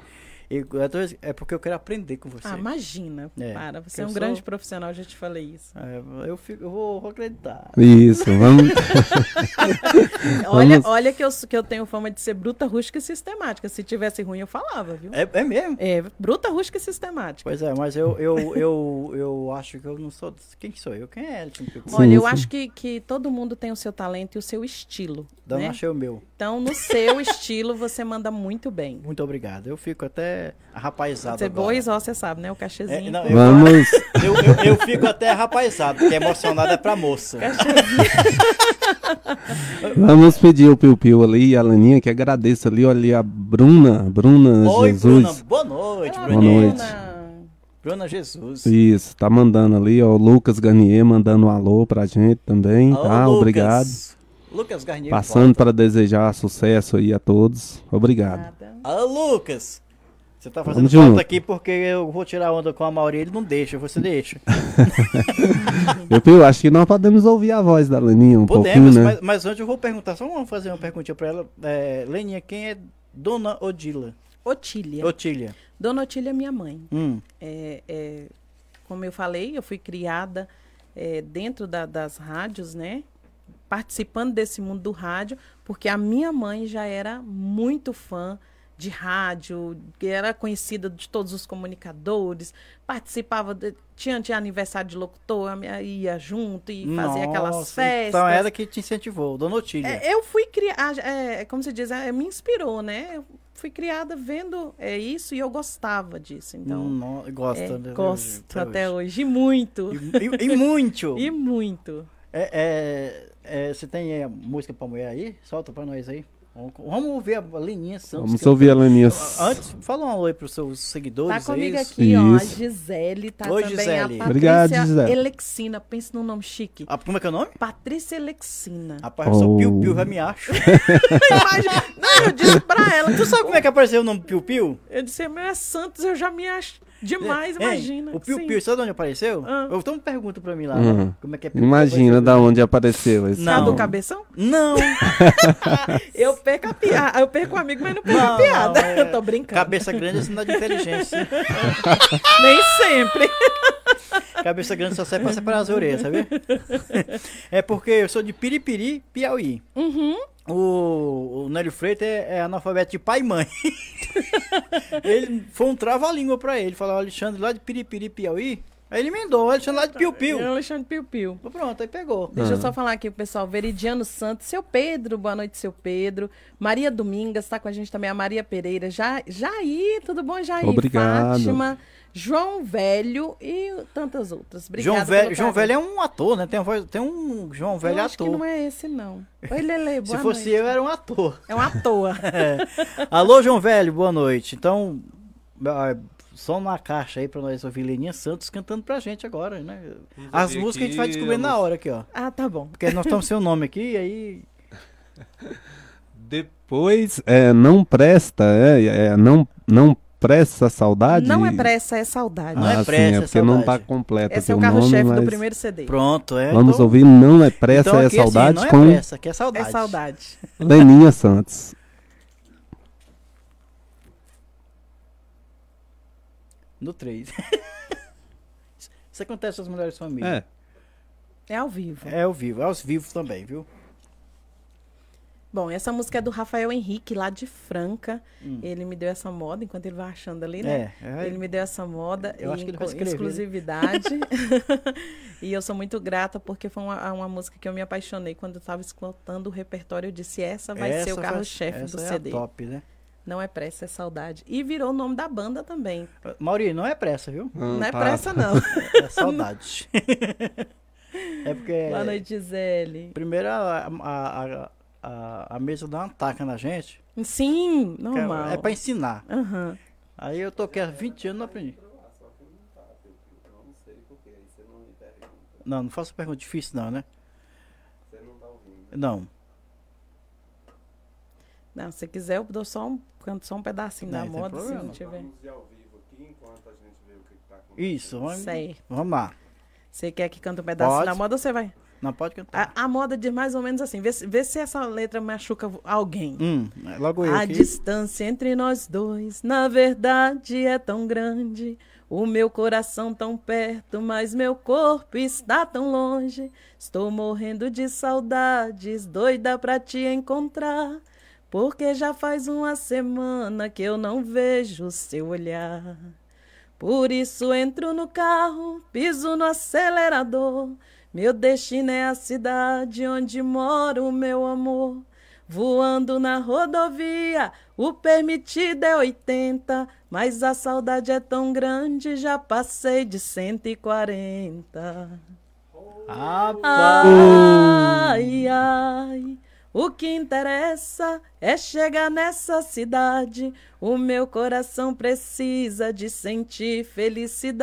É porque eu quero aprender com você. Ah, imagina. É, para, você é um sou... grande profissional, já te falei isso. É, eu, fico, eu vou, vou acreditar. Isso, vamos. olha, olha que eu, que eu tenho fama de ser bruta, rústica e sistemática. Se tivesse ruim, eu falava, viu? É, é mesmo? É, bruta, rústica e sistemática. Pois é, mas eu, eu, eu, eu acho que eu não sou. Quem sou eu? Quem é Elton? Olha, eu acho que, que todo mundo tem o seu talento e o seu estilo. Não né? achei o meu. Então, no seu estilo, você manda muito bem. Muito obrigado. Eu fico até rapazado. Você boa e você sabe, né? O cachezinho. É, não, eu, Vamos. Eu, eu, eu, fico até rapazado, porque emocionado é pra moça. Vamos pedir o Piu Piu ali, a Laninha, que agradeça ali, olha a Bruna, Bruna Oi, Jesus. Bruna, boa noite, Olá, Boa noite. Bruna Jesus. Isso, tá mandando ali, ó, o Lucas Garnier mandando um alô pra gente também, Alô, tá? Lucas. Obrigado. Lucas Garnier. Passando para desejar sucesso aí a todos. Obrigado. Alô, Lucas. Você tá fazendo Vamos falta junto. aqui porque eu vou tirar onda com a Mauri, ele não deixa, você deixa. eu, eu acho que nós podemos ouvir a voz da Leninha um podemos, pouquinho, né? mas, mas antes eu vou perguntar, só vamos fazer uma perguntinha pra ela. É, Leninha, quem é Dona Odila? Otília. Otília. Dona Otília é minha mãe. Hum. É, é, como eu falei, eu fui criada é, dentro da, das rádios, né? Participando desse mundo do rádio, porque a minha mãe já era muito fã de rádio, era conhecida de todos os comunicadores, participava, de, tinha, tinha aniversário de locutor, ia junto e Nossa, fazia aquelas festas. Então ela que te incentivou, Dona Otília. É, eu fui criada, é, como se diz, é, me inspirou, né? Eu fui criada vendo é, isso e eu gostava disso. Então, Não, gosta, é, né? Gosto até, até hoje. hoje. E muito. E, e, e muito. e muito. É, é, é, você tem música pra mulher aí? Solta pra nós aí. Vamos ouvir a Leninha Santos. Vamos ouvir a Leninha Antes, fala um oi para os seus seguidores. Tá comigo aqui, ó, a Gisele, tá oi, também Gisele. a Patrícia Obrigado, Gisele. Alexina, pensa num nome chique. Ah, como é que é o nome? Patrícia Alexina. Rapaz, eu sou Piu Piu, já me acho. Não, eu disse pra ela. Tu sabe como é que apareceu o nome Piu Piu? Eu disse, meu é Santos, eu já me acho. Demais, é, imagina. o Piu sim. Piu, sabe de onde apareceu? Ah. Então pergunta pra mim lá. Uhum. Como é que é Piu Imagina da onde apareceu esse Não. do cabeção? Não. eu perco a piada. Eu perco o amigo, mas não perco não, a piada. Não, é... Eu tô brincando. Cabeça grande é sinal de inteligência. Nem sempre. Cabeça grande só serve pra separar as orelhas, sabe? É porque eu sou de Piripiri, Piauí. Uhum. O, o Nélio Freitas é, é, analfabeto de pai e mãe. ele foi um trava-língua pra ele. Falou, Alexandre, lá de Piripiri, Piauí. Aí ele emendou, Alexandre lá de Piu Piu. É Alexandre Piu Piu. Pronto, aí pegou. Deixa eu só falar aqui pro pessoal. Veridiano Santos, seu Pedro, boa noite, seu Pedro. Maria Domingas, tá com a gente também, a Maria Pereira. Já, Jair, tudo bom, Jair? Obrigado. Fátima. João Velho e tantas outras. Obrigada João Velho, João Velho é um ator, né? Tem um, tem um João Velho eu acho ator. que não é esse, não. Oi, Lele, boa Se fosse noite. eu, era um ator. É um ator. é. Alô, João Velho, boa noite. Então, só uma caixa aí pra nós ouvir Leninha Santos cantando pra gente agora, né? As músicas aqui, a gente vai descobrindo na hora aqui, ó. Ah, tá bom. Porque nós estamos sem o nome aqui e aí... Depois, é, não presta, é, é não, não pressa saudade? Não é pressa, é saudade. Não é ah, é pressa, sim, é, porque saudade. não tá completo Esse é o carro-chefe mas... do primeiro CD. Pronto, é. Vamos então... ouvir Não é pressa, então, é aqui, saudade assim, com... Não é pressa, que é saudade. É saudade. Leninha Santos. No 3. Isso acontece nas mulheres famílias. É. É ao vivo. É ao vivo, é aos vivos também, viu? Bom, essa música é do Rafael Henrique, lá de Franca. Hum. Ele me deu essa moda, enquanto ele vai achando ali, né? É, é, ele me deu essa moda. Eu acho que ele vai escrever. Né? Exclusividade. e eu sou muito grata, porque foi uma, uma música que eu me apaixonei. Quando eu estava escutando o repertório, eu disse, essa vai essa ser o carro-chefe do é CD. É top, né? Não é pressa, é saudade. E virou o nome da banda também. Mauri, não é pressa, viu? Hum, não é tá. pressa, não. é saudade. é porque... Boa noite, Gisele. Primeiro, a, a, a a, a mesa dá uma taca na gente. Sim, normal. É, é para ensinar. Uhum. Aí eu tô aqui há 20 anos não aprendi. Não, não faça pergunta difícil não, né? Você não tá ouvindo. Não. Não, se quiser eu dou só um, canto só um pedacinho não, da moda, se não tiver. Isso, vamos, Sei. vamos lá. Você quer que cante um pedacinho Pode. da moda ou você vai? Não pode cantar. A, a, moda diz mais ou menos assim. Vê, vê se essa letra machuca alguém. Hum, logo eu A aqui. distância entre nós dois, na verdade, é tão grande. O meu coração tão perto, mas meu corpo está tão longe. Estou morrendo de saudades, doida pra te encontrar. Porque já faz uma semana que eu não vejo seu olhar. Por isso entro no carro, piso no acelerador. Meu destino é a cidade onde mora o meu amor. Voando na rodovia, o permitido é 80, mas a saudade é tão grande, já passei de 140. Ai, ai, o que interessa é chegar nessa cidade. O meu coração precisa de sentir felicidades.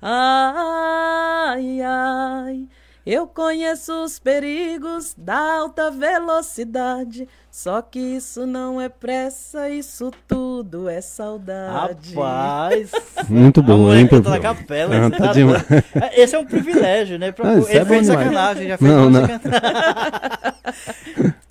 Ai, ai, eu conheço os perigos da alta velocidade. Só que isso não é pressa, isso tudo é saudade. Rapaz! Muito bom, hein, Pepe? na capela. Não, tá tá Esse é um privilégio, né? Pra... Ah, Ele é fez sacanagem, já fez não, não.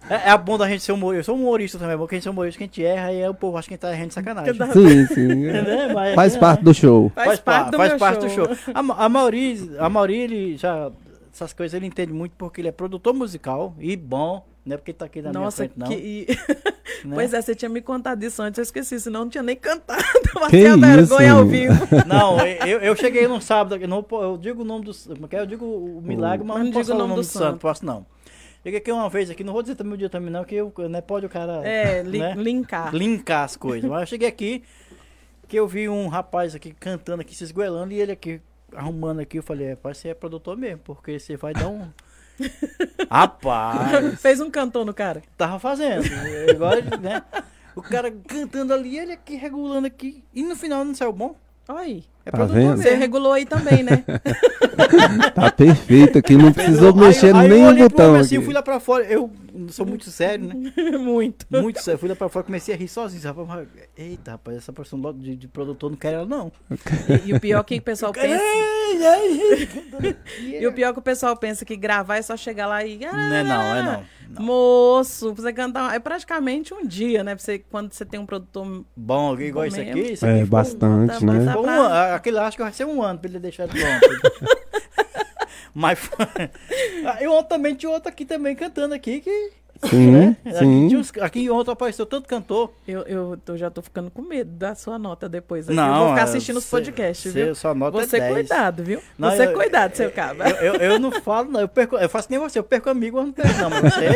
É, é bom da gente ser humorista. Eu sou humorista também, é bom que a gente ser humorista, que a gente erra e aí o povo acha que a gente tá errando de sacanagem. Sim, sim. É. Mas, faz é, parte do show. Faz, faz parte, do, faz parte show. do show. A, a Mauri, a Mauri, ele já. Essas coisas ele entende muito porque ele é produtor musical e bom. Não é porque tá aqui na Nossa, minha frente, não. Que... né? Pois é, você tinha me contado isso antes, eu esqueci, senão não tinha nem cantado. Que a vergonha ao vivo. Não, eu, eu cheguei no sábado, não, eu digo o nome do. Eu digo o milagre, mas não, não posso digo o nome do, do santo. santo. Posso não. Cheguei aqui uma vez aqui, não vou dizer também o dia também não, que eu, né, pode o cara... É, li né, linkar. Linkar as coisas. Mas eu cheguei aqui, que eu vi um rapaz aqui cantando aqui, se esgoelando, e ele aqui arrumando aqui, eu falei, é, parece que é produtor mesmo, porque você vai dar um... Rapaz! Fez um cantor no cara? Tava fazendo. Agora, né? O cara cantando ali, ele aqui regulando aqui, e no final não saiu bom. Aí. É tá vendo? Você regulou aí também, né? tá perfeito aqui, não precisou aí, mexer aí, nem o botão. Assim, eu fui lá pra fora, eu sou muito sério, né? muito. Muito sério. Fui lá pra fora, comecei a rir sozinho. Rapaz, eita, rapaz, essa pessoa de, de, produtor não quer ela, não. E, e o pior que o pessoal pensa. e o pior que o pessoal pensa que gravar é só chegar lá e. Ah, não é não, é não. não. Moço, pra você cantar. É praticamente um dia, né? Pra você, quando você tem um produtor. Bom, igual isso aqui. Isso aqui é, bastante, um, né? Pra... aquele acho que vai ser um ano pra ele deixar pronto. Mas eu também tinha outro aqui também cantando aqui que Sim, né? sim. Aqui, uns, aqui ontem apareceu tanto cantor. Eu, eu, eu, já tô ficando com medo da sua nota depois. Aqui. Não, eu vou ficar assistindo os podcasts, viu? Sua nota você é cuidado, viu? Não, você eu, cuidado, seu cabra. Eu, eu, eu, não falo, não. Eu, perco, eu faço nem você. Eu perco amigo, eu não perco, não. Mas você,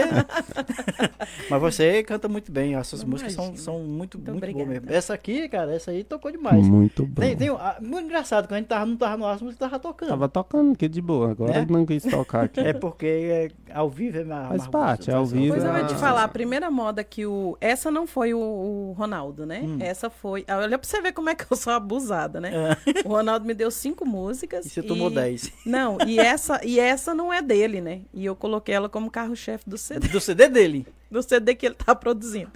mas você canta muito bem. As suas músicas são, são muito, muito, muito boas mesmo. Essa aqui, cara, essa aí tocou demais. Muito bom. Tem, tem, ah, muito engraçado, quando a gente tava, não tava no ar, as músicas tava tocando. Tava tocando, que de boa. Agora é? não quis tocar aqui. É porque é, ao vivo é mais. Faz parte, é ao vivo. Pois eu vou te falar, primeira moda que o. Essa não foi o, o Ronaldo, né? Hum. Essa foi. Olha pra você ver como é que eu sou abusada, né? É. O Ronaldo me deu cinco músicas. E você e... tomou dez. Não, e essa, e essa não é dele, né? E eu coloquei ela como carro-chefe do CD. Do CD dele? Do CD que ele tá produzindo.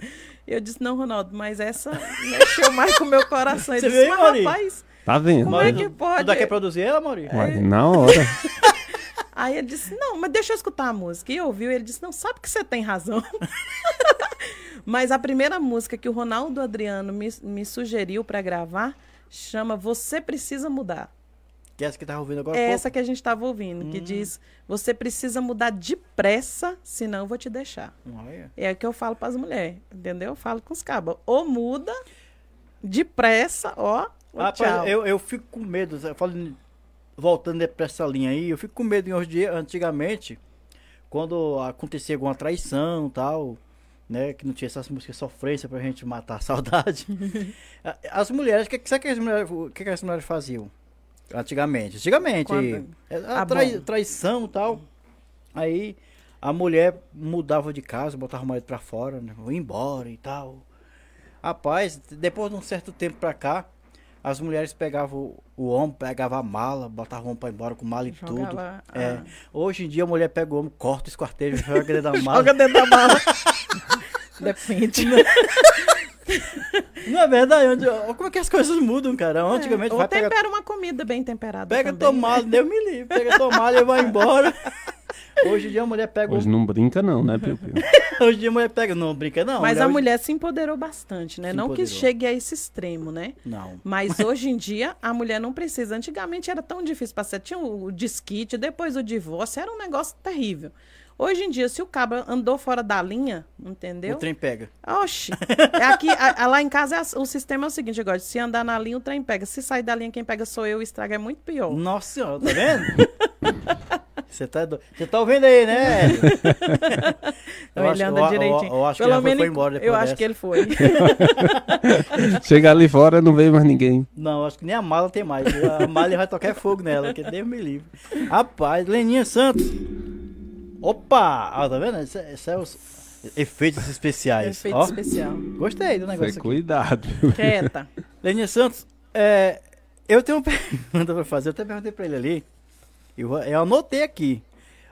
Eu disse, não, Ronaldo, mas essa mexeu mais com o meu coração. Ele você disse, veio, rapaz. Tá vendo? Como é que pode? Tu quer produzir ela, Maurício? É. Na hora. Aí ele disse: Não, mas deixa eu escutar a música. E ouviu, ele disse: Não, sabe que você tem razão. mas a primeira música que o Ronaldo Adriano me, me sugeriu para gravar chama Você Precisa Mudar. Que é essa que estava ouvindo agora? É essa que a gente estava ouvindo, hum. que diz: você precisa mudar depressa, senão eu vou te deixar. Olha. É o que eu falo para as mulheres, entendeu? Eu falo com os cabos. Ou muda depressa, ó. Rapaz, tchau. Eu, eu fico com medo, eu falo, voltando para essa linha aí, eu fico com medo em hoje dia, antigamente, quando acontecia alguma traição tal, né, que não tinha essas músicas sofrência pra gente matar a saudade. as mulheres, o que, que, que, as mulheres, que, que as mulheres faziam? Antigamente. Antigamente. Quando... É, a ah, trai, traição e tal. Aí a mulher mudava de casa, botava o marido pra fora, né? Ia embora e tal. Rapaz, depois de um certo tempo pra cá, as mulheres pegavam o homem, pegavam a mala, botavam o homem pra ir embora com mala e Jogava, tudo. É. Ah. É. Hoje em dia a mulher pega o homem, corta, esquarteja, joga dentro da mala. joga dentro da mala. Depende. Não é verdade? Como é que as coisas mudam, cara? É, Antigamente é, vai tempera pegar... uma comida bem temperada. Pega tomada, né? Deus me livre. Pega tomada e vai embora. Hoje em dia a mulher pega. Hoje não brinca, não, né, Piu Piu? Hoje em dia a mulher pega. Não brinca, não. Mas a mulher, se empoderou bastante, né? Se não empoderou. que chegue a esse extremo, né? Não. Mas hoje em dia a mulher não precisa. Antigamente era tão difícil passar. Tinha o disquite, depois o divórcio, era um negócio terrível. Hoje em dia, se o cabra andou fora da linha, entendeu? O trem pega. Oxi. É aqui, a, a, lá em casa, é, o sistema é o seguinte, agora, se andar na linha, o trem pega. Se sair da linha, quem pega sou eu, o estrago é muito pior. Nossa senhora, tá vendo? Você tá, do... Você tá ouvindo aí, né? eu ele anda direitinho. Eu, eu acho Pelo que ele foi embora depois Eu dessa. acho que ele foi. Chega ali fora, não veio mais ninguém. Não, acho que nem a mala tem mais. A mala vai tocar fogo nela, que Deus me livre. Rapaz, Leninha Santos. Opa! Ah, tá vendo? Esse, esse é os efeitos especiais. Efeito Ó, especial. Gostei do negócio. Cê cuidado. Quieta. Leninha Santos, é, eu tenho uma pergunta pra fazer. Eu até perguntei pra ele ali. Eu, eu anotei aqui.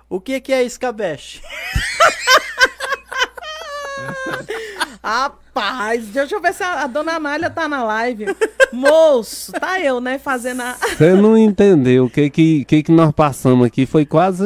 O que, que é escabeche? Rapaz, deixa eu ver se a, a dona Anália tá na live. Moço, tá eu, né, fazendo a. Você não entendeu o que, que, que, que nós passamos aqui. Foi quase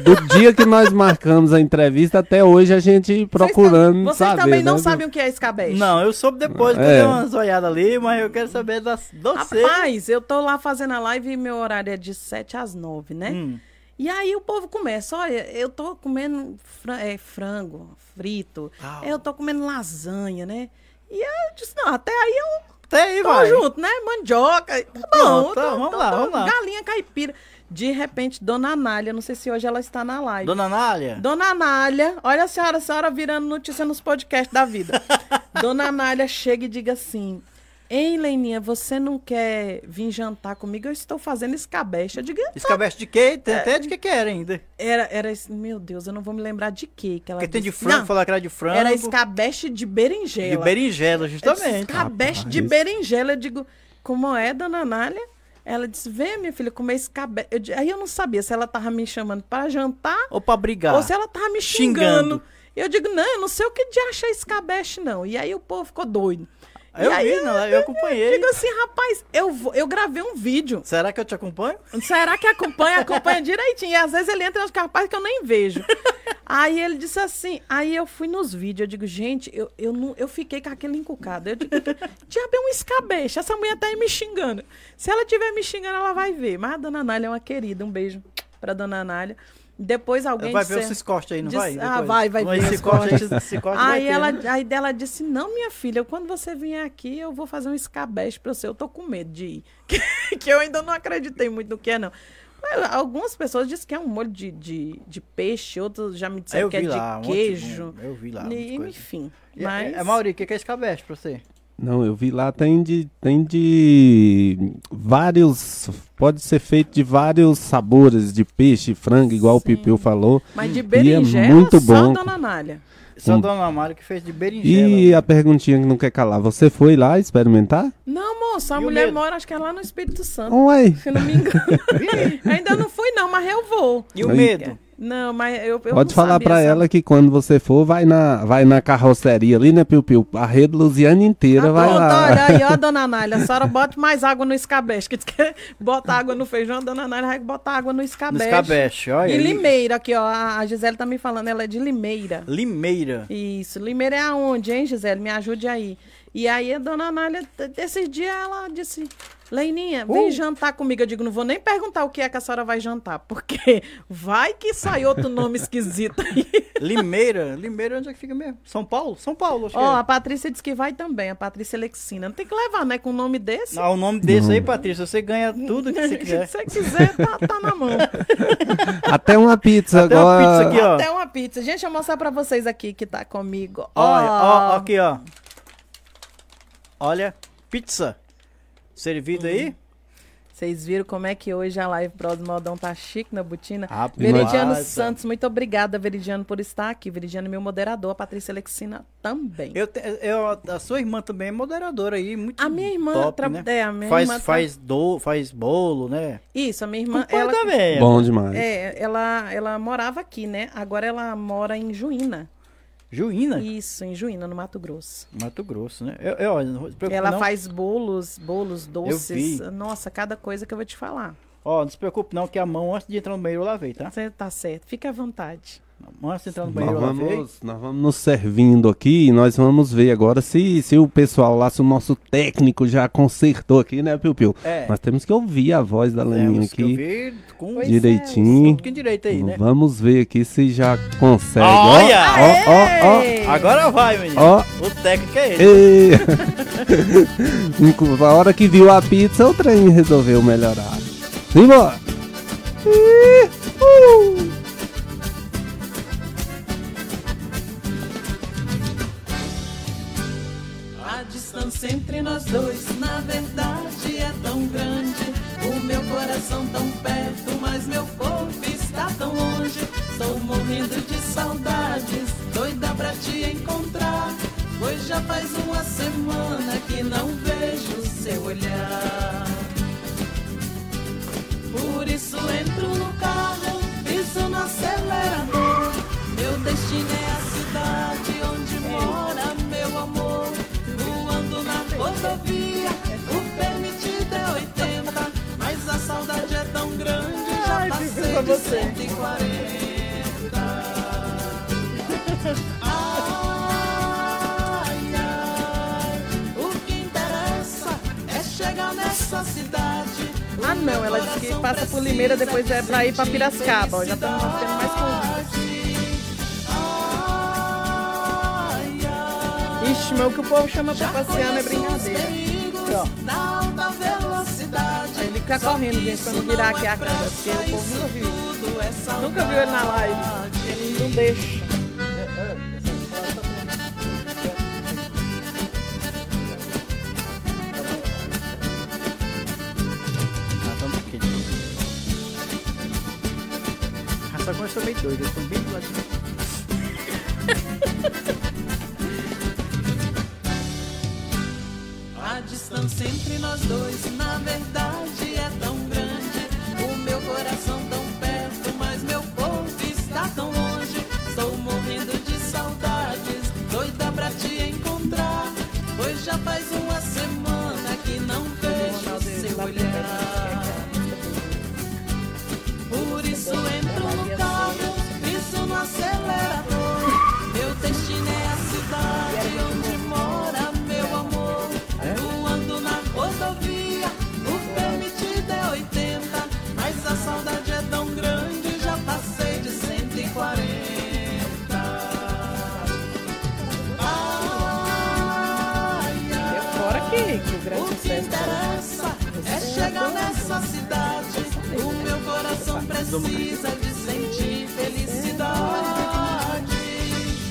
do dia que nós marcamos a entrevista até hoje a gente procurando. Vocês, vocês saber, também não né? sabem o que é escabeche? Não, eu soube depois, é. eu dei uma zoiada ali, mas eu quero saber das doce. Rapaz, eu tô lá fazendo a live e meu horário é de 7 às 9, né? Hum. E aí o povo começa, olha, eu tô comendo é, frango frito, eu tô comendo lasanha, né? E eu disse, não, até aí eu até aí, tô vai. junto, né? Mandioca, tá bom. Tá, vamos tô, lá, tô, vamos lá. Galinha caipira. De repente, Dona Anália, não sei se hoje ela está na live. Dona Anália? Dona Anália, olha a senhora, a senhora virando notícia nos podcasts da vida. Dona Anália chega e diga assim: Ei, Leninha, você não quer vir jantar comigo? Eu estou fazendo escabeche. Eu digo, escabeche de quê? Tem até de que que era ainda. Era, era, meu Deus, eu não vou me lembrar de quê que ela Porque tem de frango, não, falar que era de frango. Era escabeche de berinjela. De berinjela, justamente. Escabeche Rapaz. de berinjela. Eu digo, como é, dona Anália? Ela disse, vem, minha filha, comer escabeche. Eu, aí eu não sabia se ela tava me chamando para jantar. Ou para brigar. Ou se ela tava me xingando. xingando. Eu digo, não, eu não sei o que de achar escabeche, não. E aí o povo ficou doido. Eu e vi, aí, não, eu acompanhei. Digo assim, rapaz, eu, vou, eu gravei um vídeo. Será que eu te acompanho? Será que acompanha? Acompanha direitinho. E às vezes ele entra nos capazes que eu nem vejo. aí ele disse assim, aí eu fui nos vídeos, eu digo, gente, eu, eu, não, eu fiquei com aquele encucado. Eu digo, diabo é um escabeche, essa mulher tá aí me xingando. Se ela tiver me xingando, ela vai ver. Mas a dona Nália é uma querida, um beijo pra dona Nália. Depois alguém vai ver disse, os cortes aí, não disse, vai? Ah, vai, vai ver esse corte. Esse corte aí ela, né? aí dela disse: "Não, minha filha, quando você vier aqui, eu vou fazer um escabeche para você. Eu tô com medo de ir". que eu ainda não acreditei muito no que é não. Mas algumas pessoas dizem que é um molho de, de, de peixe, outros já me disseram que é lá, de queijo. eu vi lá. E, enfim. E, mas... É, é, Mauri, o que é escabeche para você? Não, eu vi lá, tem de, tem de vários. Pode ser feito de vários sabores de peixe, frango, igual Sim. o Pipeu falou. Mas de berinjela, e é muito bom. só Dona Nália. Só a Dona Amália que fez de berinjela. E a perguntinha que não quer calar, você foi lá experimentar? Não, moça, a e mulher mora, acho que é lá no Espírito Santo. Oi. Se não me engano. Ainda não fui não, mas eu vou. E o medo? Não, mas eu, eu Pode falar para ela que quando você for, vai na, vai na carroceria ali, né, Piu Piu? A rede Luziana inteira ah, vai pronto, lá. Olha aí, ó, dona Nália, a senhora bota mais água no escabeche, que quer botar água no feijão, a dona Nália vai botar água no escabeche. No escabeche, olha. E Limeira, aqui, ó, a Gisele tá me falando, ela é de Limeira. Limeira. Isso, Limeira é aonde, hein, Gisele? Me ajude aí. E aí a dona Nália, desses dias, ela disse, Leininha, vem uh. jantar comigo. Eu digo, não vou nem perguntar o que é que a senhora vai jantar, porque vai que sai outro nome esquisito aí. Limeira. Limeira, onde é que fica mesmo? São Paulo? São Paulo, Ó, oh, é. a Patrícia disse que vai também, a Patrícia Lexina. Não tem que levar, né, com o nome desse. Não, o nome desse aí, Patrícia, você ganha tudo que você quiser. Se você quiser, tá, tá na mão. Até uma pizza Até agora. Uma pizza aqui, ó. Até uma pizza. Gente, eu vou mostrar pra vocês aqui que tá comigo. Olha, ó, ó aqui, ó. Olha, pizza. Servido hum. aí? Vocês viram como é que hoje a Live do Modão tá chique na botina? Ah, Veridiano Santos, muito obrigada, Veridiano, por estar aqui. Veridiano, meu moderador, a Patrícia Alexina também. Eu, eu, a sua irmã também é moderadora aí, muito A minha irmã, top, né? é, a minha faz, irmã faz, do, faz bolo, né? Isso, a minha irmã, ela também. Bom demais. É, ela, ela morava aqui, né? Agora ela mora em Juína. Juína? Isso, em Juína, no Mato Grosso. Mato Grosso, né? Eu, eu, Ela não. faz bolos, bolos doces. Nossa, cada coisa que eu vou te falar. Ó, não se preocupe não, que a mão antes de entrar no banheiro eu lavei, tá? Você tá certo. Fica à vontade. Antes de entrar no banheiro nós vamos, nós vamos nos servindo aqui e nós vamos ver agora se, se o pessoal lá, se o nosso técnico já consertou aqui, né, Piu Piu? É. Nós temos que ouvir a voz da Leninha aqui. ouvir com direitinho. É, direito aí, né? Vamos ver aqui se já consegue. Olha! Ó, ó, ó, Agora vai, menino. Ó. O técnico é ele. a hora que viu a pizza, o trem resolveu melhorar. Simbora! Uh! Distância entre nós dois, na verdade é tão grande. O meu coração tão perto, mas meu corpo está tão longe. Estou morrendo de saudades, doida pra te encontrar. Pois já faz uma semana que não vejo seu olhar. Por isso entro no carro, piso no acelerador. Meu destino é rodovia, o permitido é 80, mas a saudade é tão grande, já Ai, passei de 140. Ai, ai, o que interessa é chegar nessa cidade. Ah não, ela disse que passa por Limeira, depois é pra ir pra Piracicaba, já estamos tendo Ixi, mas o que o povo chama pra passear não é brincadeira. Aí ele fica correndo, gente, pra não virar aqui a cara, porque o povo nunca viu. Nunca viu ele na live. Ele não deixa. Essa coisa foi meio doida, eu tô bem do distância entre nós dois, na verdade precisa de sentir felicidade.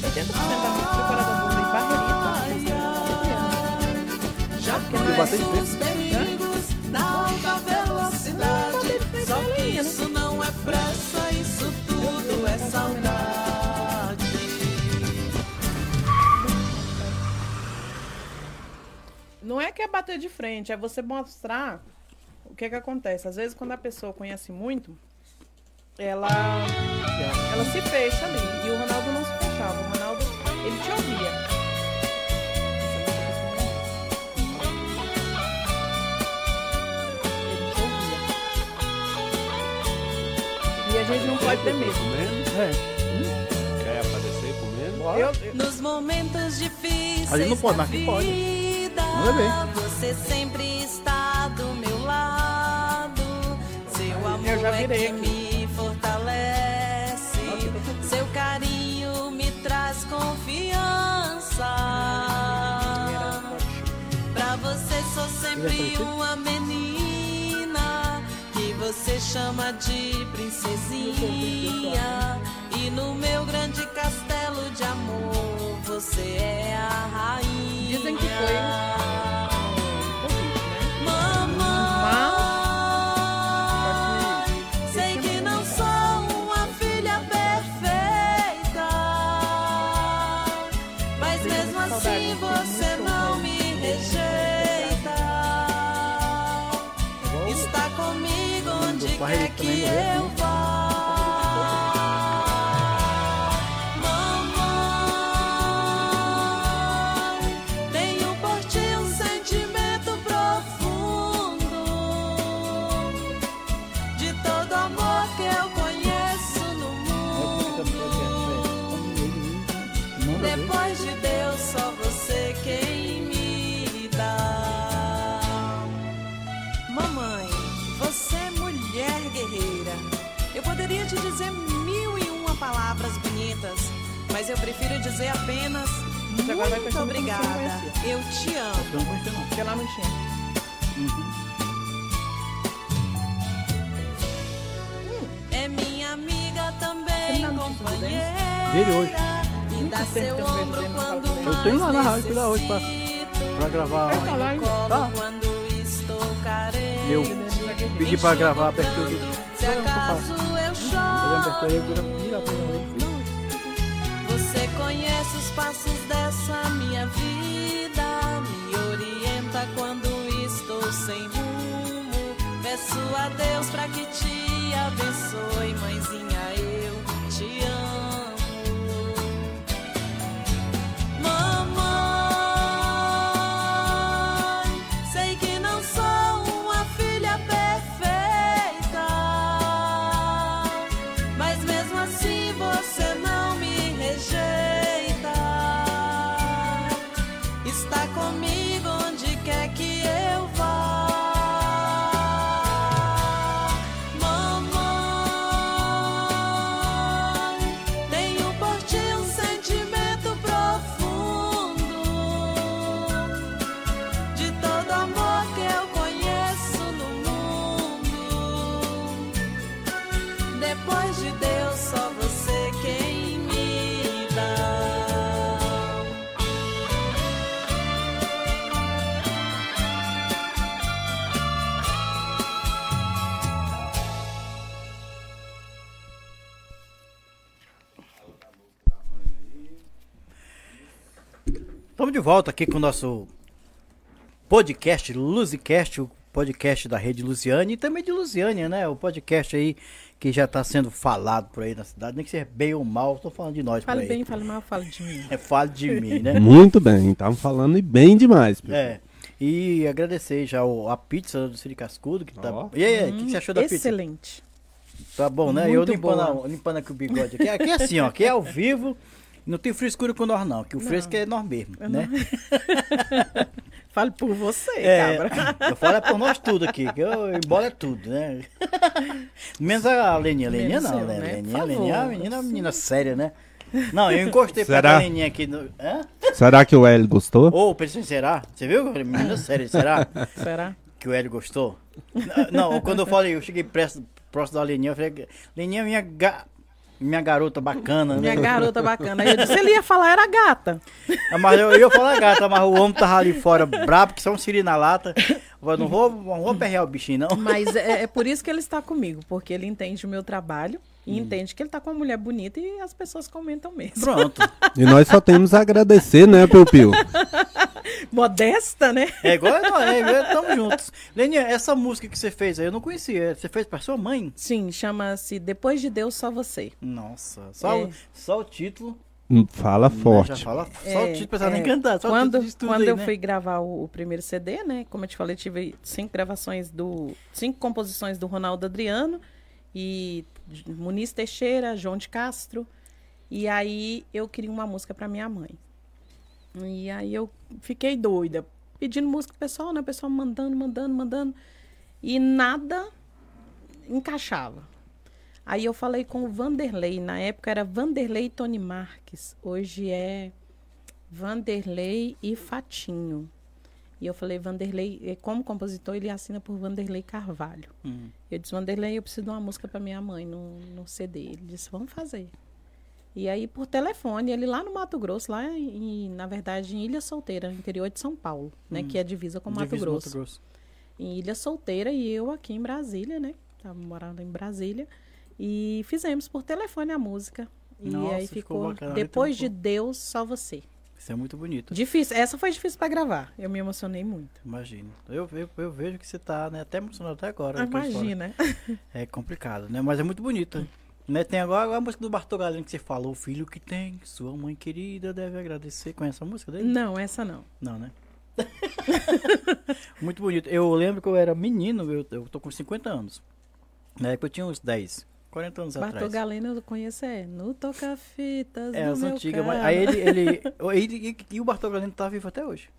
80% da música do do Barreirita. Já conheço perigos na alta velocidade. Só que isso não é pressa, isso tudo é saudade. Não é que é bater de frente, é você mostrar o que que acontece. Às vezes quando a pessoa conhece muito, ela ela se fecha ali. E o Ronaldo não se fechava. O Ronaldo, ele te ouvia. E a gente não pode ter medo. É. Quer aparecer comendo? Eu, Nos momentos difíceis. A gente não pode, mas aqui pode. Vida, Você sempre está do meu lado. Seu amor é que me fortalece. Carinho me traz confiança. Pra você sou sempre uma menina que você chama de princesinha. E no meu grande castelo de amor você é a rainha. Dizem que foi. Mas Dele hoje. E dá seu ombro quando Eu tenho lá na rádio lá hoje pra, pra gravar. Tá lá, tá. Quando estou carente. Eu pedi pra gravar a abertura do. Se acaso eu choro. Você conhece os passos dessa minha vida, me orienta quando estou sem rumo. Peço a Deus para que te abençoe, mãezinha, eu te amo. Volta aqui com o nosso podcast, Luzicast, o podcast da rede Luziane e também de Luziânia, né? O podcast aí que já está sendo falado por aí na cidade, nem que seja bem ou mal, estou falando de nós por Fale aí. bem, fale mal, fale de mim. É, fale de mim, né? Muito bem, estavam falando e bem demais. Piu. É. E agradecer já o- a pizza do Ciro Cascudo, que tá. Ó. E aí, o que, que você achou da pizza? Excelente. Tá bom, né? eu Muito limpando, boa. a- limpando aqui o bigode aqui. Aqui é assim, ó. Aqui é ao vivo. Não tem frescura com nós, não. Que o fresco é nós mesmo, né? Fale por você, É, cabra. eu falo é por nós tudo aqui, que eu embora é tudo, né? Menos a Leninha. Leninha Menos não, eu, né? né? Leninha, Leninha é uma menina, uma menina séria, né? Não, eu encostei pra Será? Leninha aqui no. Hã? Será que o Hélio gostou? Ô, pensei, será? Você viu? Menina séria, será? Será? que o Hélio gostou? N- Não, quando eu falei, eu cheguei próximo, próximo da Leninha, eu falei, Leninha é minha, ga... minha garota bacana, Minha né? garota bacana. Aí eu disse, ele ia falar, era gata. Ah, Mas eu ia falar gata, mas o homem tava ali fora brabo, que são um siri na lata. Eu falei, não vou, não vou aperrear o bichinho, não. Mas é, é por isso que ele está comigo, porque ele entende o meu trabalho Hum. e entende que ele está com uma mulher bonita e as pessoas comentam mesmo. Pronto. E nós só temos a agradecer, né, Piu Piu? Modesta, né? É igual nós, é, tamo juntos. Leninha, essa música que você fez aí, eu não conhecia. Você fez pra sua mãe? Sim, chama-se Depois de Deus, Só Você. Nossa, só, É. o, só o título. Hum, Fala né, forte. fala, só É, o título, pra é, nem cantar. Só o quando quando aí, eu né? fui gravar o, o primeiro CD, né? Como eu te falei, tive cinco gravações do. cinco composições do Ronaldo Adriano e Muniz Teixeira, João de Castro. E aí eu queria uma música para minha mãe. E aí eu fiquei doida, pedindo música pro pessoal, né? O pessoal mandando, mandando, mandando. E nada encaixava. Aí eu falei com o Vanderlei, na época era Vanderlei Tony Marques, hoje é Vanderlei e Fatinho. E eu falei, Vanderlei, eh, como compositor, ele assina por Vanderlei Carvalho. Uhum. Eu disse, Vanderlei, eu preciso de uma música para minha mãe no, no CD. Ele disse, vamos fazer. E aí, por telefone, ele lá no Mato Grosso, lá em, na verdade, em Ilha Solteira, interior de São Paulo, né? Uhum. Que é divisa com Mato divisa Grosso. Mato Grosso. Em Ilha Solteira e eu aqui em Brasília, né? Tava morando em Brasília. E fizemos por telefone a música. Nossa, e aí ficou, ficou Depois de Deus, só você. Isso é muito bonito. Difícil. Essa foi difícil para gravar. Eu me emocionei muito. Imagino. Eu, eu, eu, vejo que você tá né, até emocionado até agora. Imagina. É complicado, né? Mas é muito bonito. Né? Tem agora a música do Bartogalino que você falou, o filho que tem, sua mãe querida deve agradecer. Conhece a música dele? Não, essa não. Não, né? muito bonito. Eu lembro que eu era menino, eu, eu tô com 50 anos. Na época eu tinha uns 10. 40 anos Bartol atrás. Galeno eu conheço é no Toca-Fitas É, as antigas. Mas aí ele, ele, ele, e, o Bartol Galeno tá vivo até hoje.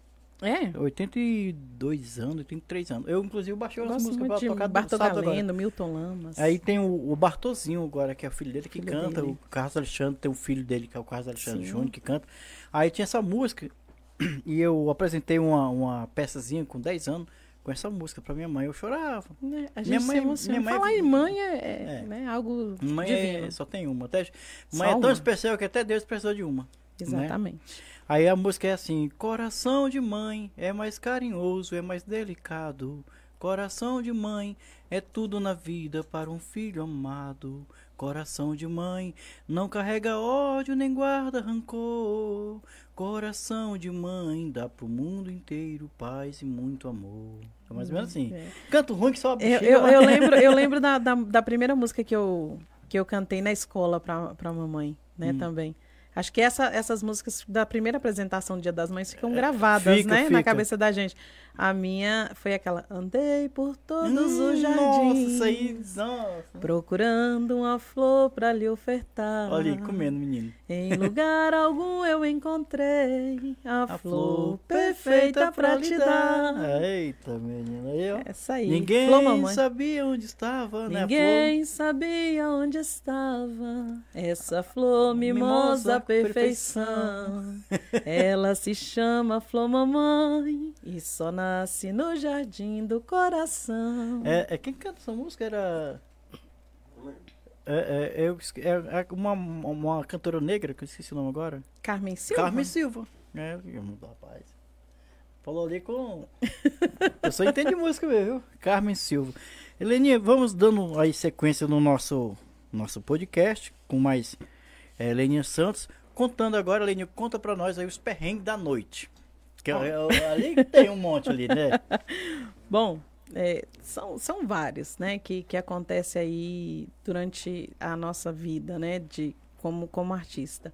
É? 82 anos, 83 anos. Eu, inclusive, baixei umas músicas pra tocar do Bartol Galeno. Milton Lamas. Aí tem o, o Bartozinho agora, que é o filho dele, que filho canta. Dele. O Carlos Alexandre tem um filho dele, que é o Carlos Alexandre Júnior, que canta. Aí tinha essa música, e eu apresentei uma, uma peçazinha com 10 anos com essa música pra minha mãe. Eu chorava. É, a gente minha mãe, minha mãe Falar em mãe é, é, é. Né, algo mãe divino. É, só tem uma. Até, mãe é tão uma. especial que até Deus precisou de uma. Né? Exatamente. Né? Aí a música é assim: Coração de mãe é mais carinhoso, é mais delicado. Coração de mãe é tudo na vida para um filho amado. Coração de mãe não carrega ódio nem guarda rancor. Coração de mãe dá pro mundo inteiro paz e muito amor. É mais ou menos assim. É. Canto ruim que só eu, eu, eu, lembro, eu lembro da, da, da, primeira música que eu, que eu cantei na escola pra, pra mamãe, né, hum. também. Acho que essa, essas músicas da primeira apresentação do Dia das Mães ficam é, gravadas, fica, né? Fica. Na cabeça da gente. A minha foi aquela Andei por todos hum, os jardins. Nossa, isso aí, nossa. Procurando uma flor para lhe ofertar. Olha aí, comendo, menino. Em lugar algum eu encontrei a, a flor, flor perfeita para lhe dar. Eita, menina. Aí, ó. Essa aí. Ninguém flor, sabia onde estava, né? Ninguém sabia onde estava. Essa flor mimosa perfeição. Ela se chama Flor Mamãe e só nasce no jardim do coração. É, é quem canta essa música era. É, é, é, é uma, uma cantora negra, que eu esqueci o nome agora. Carmen Silva? Carmen Silva. É, rapaz. Falou ali com. eu só entendo música mesmo, viu? Carmen Silva. Heleninha, vamos dando aí sequência no nosso, nosso podcast com mais é, Leninha Santos, contando agora, Leninha, conta pra nós aí os perrengues da noite. Que é, é, ali tem um monte ali, né? Bom, é, são, são vários, né, que, que acontece aí durante a nossa vida, né, de, como, como artista.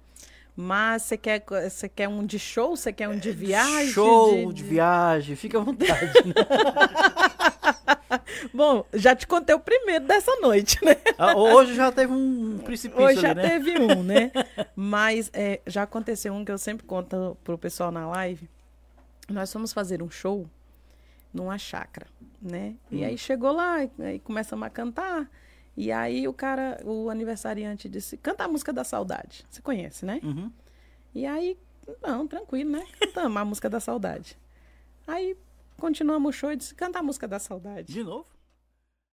Mas você quer, você quer um de show? Você quer um de viagem? Show, de, de... de viagem, fica à vontade. Né? Bom, já te contei o primeiro dessa noite, né? Ah, hoje já teve um precipício Hoje já ali, né? teve um, né? Mas é, já aconteceu um que eu sempre conto pro pessoal na live. Nós fomos fazer um show numa chácara, né? Hum. E aí chegou lá, e começamos a cantar. E aí o cara, o aniversariante disse, canta a música da saudade. Você conhece, né? Uhum. E aí, não, tranquilo, né? Cantamos a música da saudade. Aí continuamos o show e disse, canta a música da saudade. De novo?